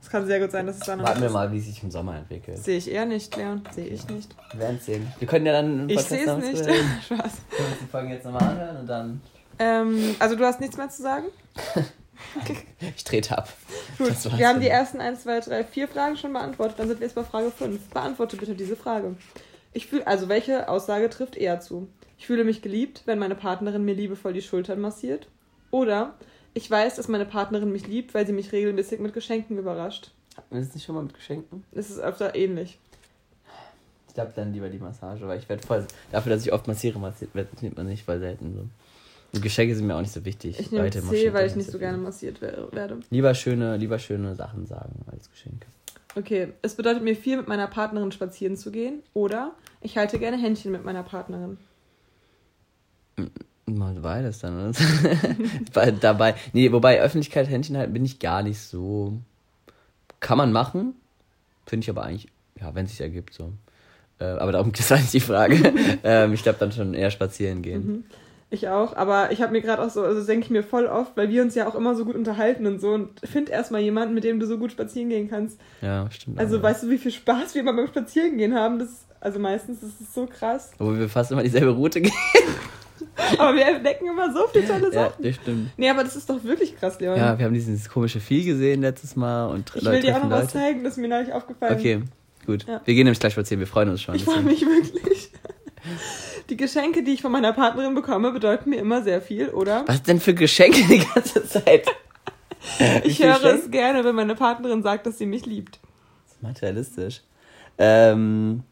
Es kann sehr gut sein, dass es dann Warten wir mal, wie sich im Sommer entwickelt. Sehe ich eher nicht, Leon. Sehe ich nicht. Wir werden sehen. Wir können ja dann Ich sehe es nicht. Spaß. Die Folgen jetzt nochmal anhören und dann. Ähm, also du hast nichts mehr zu sagen? Ich trete ab. Gut, wir haben dann. die ersten 1, 2, 3, 4 Fragen schon beantwortet. Dann sind wir jetzt bei Frage 5. Beantworte bitte diese Frage. Ich fühle, also welche Aussage trifft eher zu? Ich fühle mich geliebt, wenn meine Partnerin mir liebevoll die Schultern massiert. Oder ich weiß, dass meine Partnerin mich liebt, weil sie mich regelmäßig mit Geschenken überrascht. Hatten wir das nicht schon mal mit Geschenken? Es ist öfter ähnlich. Ich glaube dann lieber die Massage, weil ich werde voll. Dafür, dass ich oft massiere, massiert nimmt man nicht voll selten so. Und Geschenke sind mir auch nicht so wichtig. Ich nehme C, weil ich nicht so viel. gerne massiert wer- werde. Lieber schöne, lieber schöne Sachen sagen als Geschenke. Okay, es bedeutet mir viel, mit meiner Partnerin spazieren zu gehen. Oder ich halte gerne Händchen mit meiner Partnerin. Mal beides dann, oder? Bei- Dabei. Nee, wobei Öffentlichkeit Händchen halten bin ich gar nicht so. Kann man machen. Finde ich aber eigentlich, ja, wenn es sich ergibt, so. Äh, aber darum ist eigentlich die Frage. ähm, ich glaube dann schon eher spazieren gehen. Mhm. Ich auch, aber ich habe mir gerade auch so, also das denke ich mir voll oft, weil wir uns ja auch immer so gut unterhalten und so und find erstmal jemanden, mit dem du so gut spazieren gehen kannst. Ja, stimmt. Also auch, weißt du, wie viel Spaß wir immer beim Spazierengehen haben? Das, also meistens ist es so krass. Wo wir fast immer dieselbe Route gehen. Aber wir entdecken immer so viele tolle ja, Sachen. das stimmt. Nee, aber das ist doch wirklich krass, Leon. Ja, wir haben dieses komische Vieh gesehen letztes Mal und ich Leute will dir auch noch was Leute. zeigen, das ist mir neulich aufgefallen. Okay, gut. Ja. Wir gehen nämlich gleich spazieren, wir freuen uns schon. Ich freue mich wirklich. Die Geschenke, die ich von meiner Partnerin bekomme, bedeuten mir immer sehr viel, oder? Was denn für Geschenke die ganze Zeit? Ich höre Geschenke? es gerne, wenn meine Partnerin sagt, dass sie mich liebt. Das ist materialistisch. Ähm,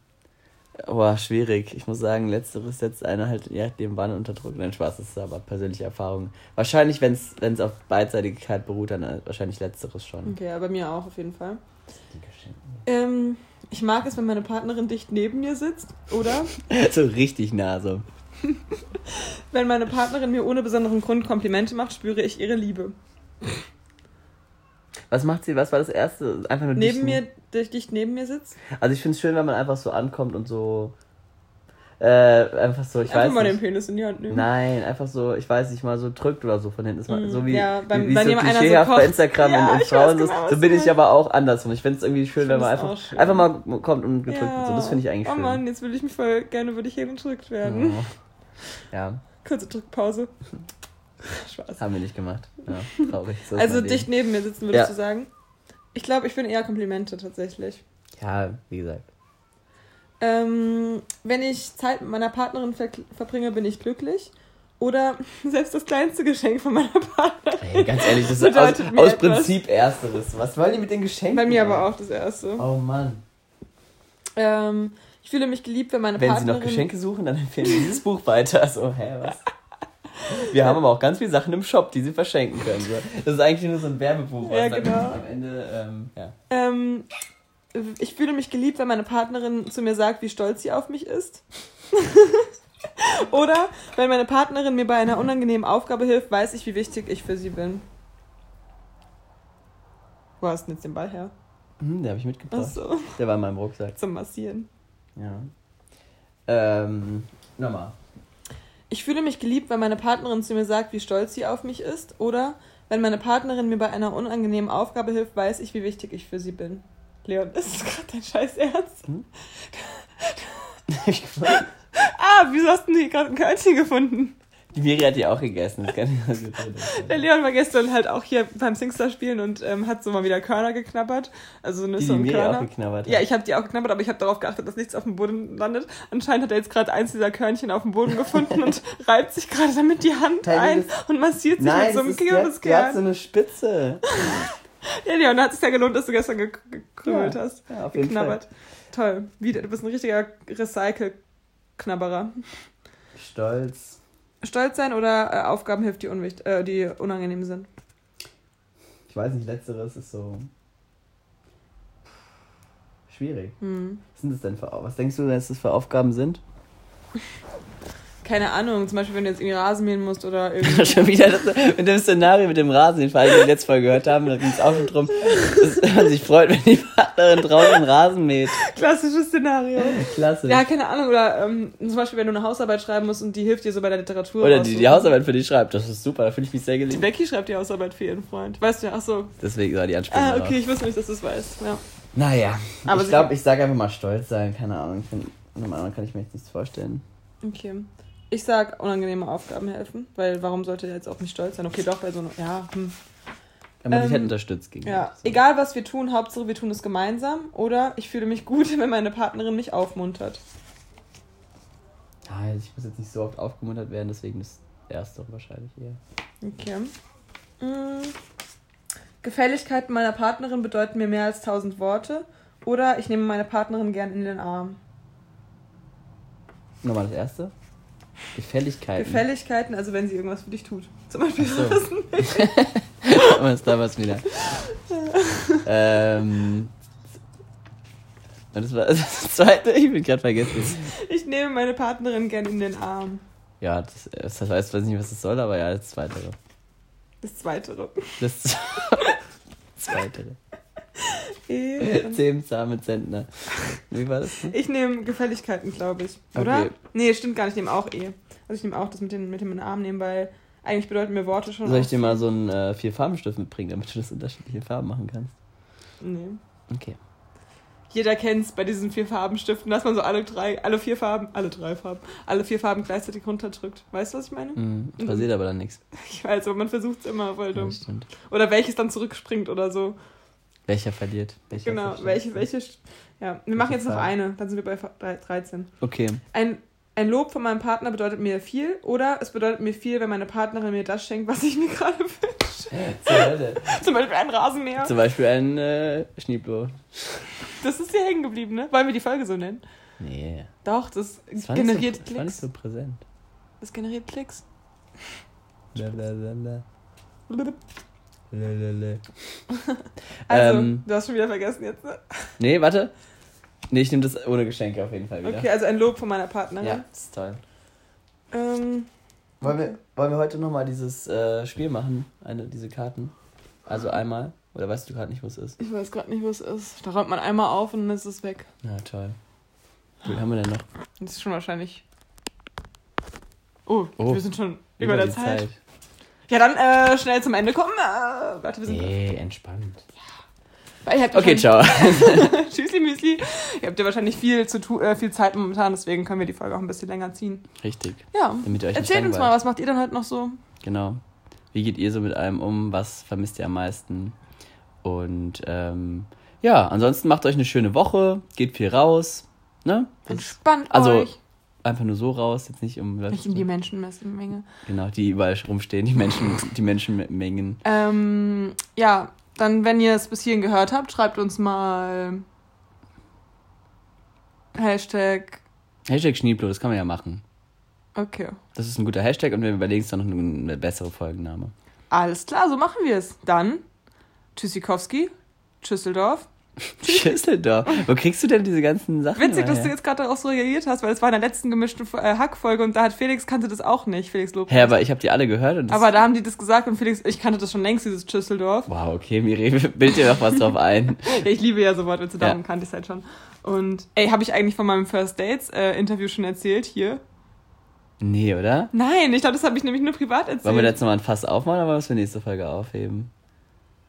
boah, schwierig. Ich muss sagen, letzteres setzt einer halt, ja, dem Bann unter Druck. Nein, Spaß, das ist aber persönliche Erfahrung. Wahrscheinlich, wenn es auf Beidseitigkeit beruht, dann äh, wahrscheinlich letzteres schon. Okay, aber mir auch auf jeden Fall. Die Geschenke. Ähm, ich mag es, wenn meine Partnerin dicht neben mir sitzt, oder? So richtig nah so. Wenn meine Partnerin mir ohne besonderen Grund Komplimente macht, spüre ich ihre Liebe. Was macht sie? Was war das erste? Einfach nur Neben dicht- mir, dicht, dicht neben mir sitzt. Also ich finde es schön, wenn man einfach so ankommt und so. Äh, einfach so, ich Einfach weiß mal den nicht. Penis in die Hand nehmen. Nein, einfach so, ich weiß nicht, mal so drückt oder so von hinten. Ist Mm, so wie, ja, beim- wie, wie wenn so jemand einer so klischeehaft bei. Instagram Ja, in, in Frauen. genau, was so bin ich aber auch andersrum. Ich finde es irgendwie schön, wenn man einfach, schön. einfach mal kommt und gedrückt wird. So, das finde ich eigentlich Oh schön. Mann, jetzt will ich mich voll gerne, würde ich hier gedrückt werden. Oh. Ja, Kurze Drückpause. Spaß. haben wir nicht gemacht. Ja, traurig. So ist Also dicht neben mir sitzen, würdest Ja. du sagen? Ich glaube, ich bin eher Komplimente tatsächlich. Ja, wie gesagt. Ähm, wenn ich Zeit mit meiner Partnerin ver verbringe, bin ich glücklich. Oder selbst das kleinste Geschenk von meiner Partnerin. Hey, ganz ehrlich, das ist aus, aus Prinzip Ersteres. Was wollen die mit den Geschenken? Bei mir aber auch das Erste. Oh Mann. Ähm, ich fühle mich geliebt, wenn meine Wenn Partnerin... sie noch Geschenke suchen, dann empfehlen sie dieses Buch weiter. So, hä, was? Wir haben aber auch ganz viele Sachen im Shop, die sie verschenken können. So. Das ist eigentlich nur so ein Werbebuch. Ja, genau. Am Ende, ähm, ja. Ähm, ich fühle mich geliebt, wenn meine Partnerin zu mir sagt, wie stolz sie auf mich ist. Oder wenn meine Partnerin mir bei einer unangenehmen Aufgabe hilft, weiß ich, wie wichtig ich für sie bin. Wo hast du denn jetzt den Ball her? Hm, der habe ich mitgebracht. Achso, Der war in meinem Rucksack. zum Massieren. Ja. Ähm, nochmal. Ich fühle mich geliebt, wenn meine Partnerin zu mir sagt, wie stolz sie auf mich ist. Oder wenn meine Partnerin mir bei einer unangenehmen Aufgabe hilft, weiß ich, wie wichtig ich für sie bin. Leon, ist das gerade dein Scheiß Ernst? Hm? Ah, wieso hast du denn hier gerade ein Körnchen gefunden? Die Miri hat die auch gegessen. Das kann ich also Der Leon war gestern halt auch hier beim Singstar spielen und ähm, hat so mal wieder Körner geknabbert. Also Nüsse Die, die und Miri Körner. auch geknabbert hat. Ja, ich habe die auch geknabbert, aber ich habe darauf geachtet, dass nichts auf dem Boden landet. Anscheinend hat er jetzt gerade eins dieser Körnchen auf dem Boden gefunden und reibt sich gerade damit die Hand Teil ein und massiert sich Nein, mit so einem die, hat, so eine Spitze. Ja, Leon, da hat es ja gelohnt, dass du gestern ge gekrümelt Ja, hast. ja, auf jeden geknabbert. Toll. Wieder, du bist ein richtiger Recycle-Knabberer. Stolz. Stolz sein oder äh, Aufgaben hilft, die, unwicht äh, die unangenehm sind? Ich weiß nicht, letzteres ist so schwierig. Hm. Was sind das denn für Was denkst du, dass das für Aufgaben sind? Keine Ahnung, zum Beispiel, wenn du jetzt irgendwie Rasen mähen musst oder irgendwie. Schon wieder das, mit dem Szenario mit dem Rasen, den wir letztes Mal gehört haben, da ging es auch schon drum, dass man sich freut, wenn die Partnerin draußen Rasen mäht. Klassisches Szenario. Klasse. Ja, keine Ahnung. Oder ähm, zum Beispiel, wenn du eine Hausarbeit schreiben musst und die hilft dir so bei der Literatur. Oder die, die. Hausarbeit für dich schreibt, das ist super, da fühle ich mich sehr Die geliebt. Becky schreibt die Hausarbeit für ihren Freund. Weißt du ja, ach so. Deswegen war die Anspielung Ah, okay, ich wusste nicht, dass du es weißt. Ja. Naja, Aber ich glaube, ich sage einfach mal stolz sein, keine Ahnung. Ich find, von einem anderen kann ich mir jetzt nichts vorstellen. Okay. Ich sag, unangenehme Aufgaben helfen, weil warum sollte er jetzt auch nicht stolz sein? Okay, doch, bei so einer. Ja, hm. Wenn man Ähm, dich halt unterstützt gegen Ja, so. egal was wir tun, Hauptsache wir tun es gemeinsam. Oder ich fühle mich gut, wenn meine Partnerin mich aufmuntert. Ah, ich muss jetzt nicht so oft aufgemuntert werden, deswegen das Erste wahrscheinlich eher. Okay. Mm. Gefälligkeiten meiner Partnerin bedeuten mir mehr als tausend Worte. Oder ich nehme meine Partnerin gern in den Arm. Nochmal das Erste. Gefälligkeiten. Gefälligkeiten, also wenn sie irgendwas für dich tut. Zum Beispiel so. Ist da was wieder. ähm. Das war das zweite, ich bin gerade vergessen. Ich nehme meine Partnerin gern in den Arm. Ja, das, das heißt, weiß nicht, was das soll, aber ja, das zweite. Das zweite. Das zweite. Eh. Zehn zahme Zentner. Wie war das? Ich nehme Gefälligkeiten, glaube ich. Oder? Okay. Nee, stimmt gar nicht. Ich nehme auch eh. Also ich nehme auch das mit, den, mit dem in den Arm nehmen, weil eigentlich bedeuten mir Worte schon. Soll ich dir mal so einen äh, Vier-Farben-Stift mitbringen, damit du das unterschiedliche Farben machen kannst? Nee. Okay. Jeder kennt's bei diesen vier Farbenstiften, dass man so alle drei, alle vier Farben, alle drei Farben, alle vier Farben gleichzeitig runterdrückt. Weißt du, was ich meine? Mhm. Passiert aber dann nichts. Ich weiß, aber man versucht's immer, voll Ja, dumm. das stimmt. Oder welches dann zurückspringt oder so. Welcher verliert? Welcher Genau, welche, welche. Ja, wir machen jetzt noch eine, dann sind wir bei Fa- drei- 13. Okay. Ein, ein Lob von meinem Partner bedeutet mir viel oder es bedeutet mir viel, wenn meine Partnerin mir das schenkt, was ich mir gerade wünsche. Zum Beispiel ein Rasenmäher. Zum Beispiel ein äh, Schneeblo. Das ist hier hängen geblieben, ne? Wollen wir die Folge so nennen? Nee. Doch, das, Das generiert so, das war nicht Klicks. so präsent. Das generiert Klicks. Lalalala. Lalalala. Also, Ähm. du hast schon wieder vergessen jetzt, ne? Nee, warte. Nee, ich nehme das ohne Geschenke auf jeden Fall wieder. Okay, also ein Lob von meiner Partnerin. Ja, das ist toll. Ähm, Wollen wir, wollen wir heute nochmal dieses äh, Spiel machen? Eine, diese Karten? Also einmal? Oder weißt du gerade nicht, wo es ist? ich weiß gerade nicht, wo es ist. Da räumt man einmal auf und dann ist es weg. Na toll. Wie viel haben wir denn noch? Das ist schon wahrscheinlich. Oh, Oh, wir sind schon über, der die Zeit. Ja, dann äh, schnell zum Ende kommen. Äh, warte, wir sind. Nee, entspannt. Weil ihr habt Okay, ciao. Tschüssli, Müsli. Ihr habt ja wahrscheinlich viel, zu tu äh, viel Zeit momentan, deswegen können wir die Folge auch ein bisschen länger ziehen. Richtig. Ja. Damit ihr euch Erzählt uns mal, was macht ihr dann heute noch so? Genau. Wie geht ihr so mit allem um? Was vermisst ihr am meisten? Und ähm, ja, ansonsten macht euch eine schöne Woche, geht viel raus, Ne? Das- Entspannt also euch. Einfach nur so raus, jetzt nicht um Nicht in zu- die Menschenmenge. Genau, die überall rumstehen, die Menschen, die Menschenmengen. Ähm, ja, dann, wenn ihr es bis hierhin gehört habt, schreibt uns mal Hashtag. Hashtag Schneeblo, das kann man ja machen. Okay. Das ist ein guter Hashtag und wir überlegen uns dann noch eine, eine bessere Folgenname. Alles klar, so machen wir es. Dann Tschüssikowski, Tschüsseldorf. Schüsseldorf. Wo kriegst du denn diese ganzen Sachen? Witzig, dass du jetzt gerade darauf so reagiert hast, weil es war in der letzten gemischten äh, Hackfolge und da hat Felix kannte das auch nicht, Felix Lob. Hä, aber ich habe die alle gehört und Aber da haben die das gesagt und Felix, ich kannte das schon längst, dieses Tschüsseldorf. Wow, okay, Miri, bild dir doch was drauf ein. Ich liebe ja so Wortwitze, darum Ja. kannte ich es halt schon. Und ey, habe ich eigentlich von meinem First Dates äh, Interview schon erzählt hier? Nee, oder? Nein, ich glaube, das habe ich nämlich nur privat erzählt. Wollen wir jetzt nochmal ein Fass aufmachen, aber was für nächste Folge aufheben?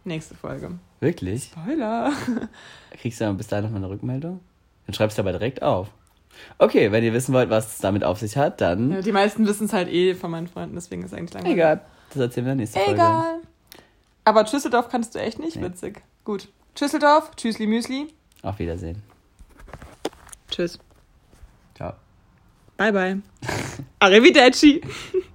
Nächste Folge. Wirklich? Spoiler. Kriegst du dann bis dahin nochmal eine Rückmeldung? Dann schreibst du aber direkt auf. Okay, wenn ihr wissen wollt, was es damit auf sich hat, dann. Ja, die meisten wissen es halt eh von meinen Freunden, deswegen ist es eigentlich langweilig. Egal. Das erzählen wir in der nächsten Folge. Egal. Aber Tschüsseldorf kannst du echt nicht? Nee. Witzig. Gut. Tschüsseldorf, Tschüssli Müsli. Auf Wiedersehen. Tschüss. Ciao. Bye bye. Arrivederci.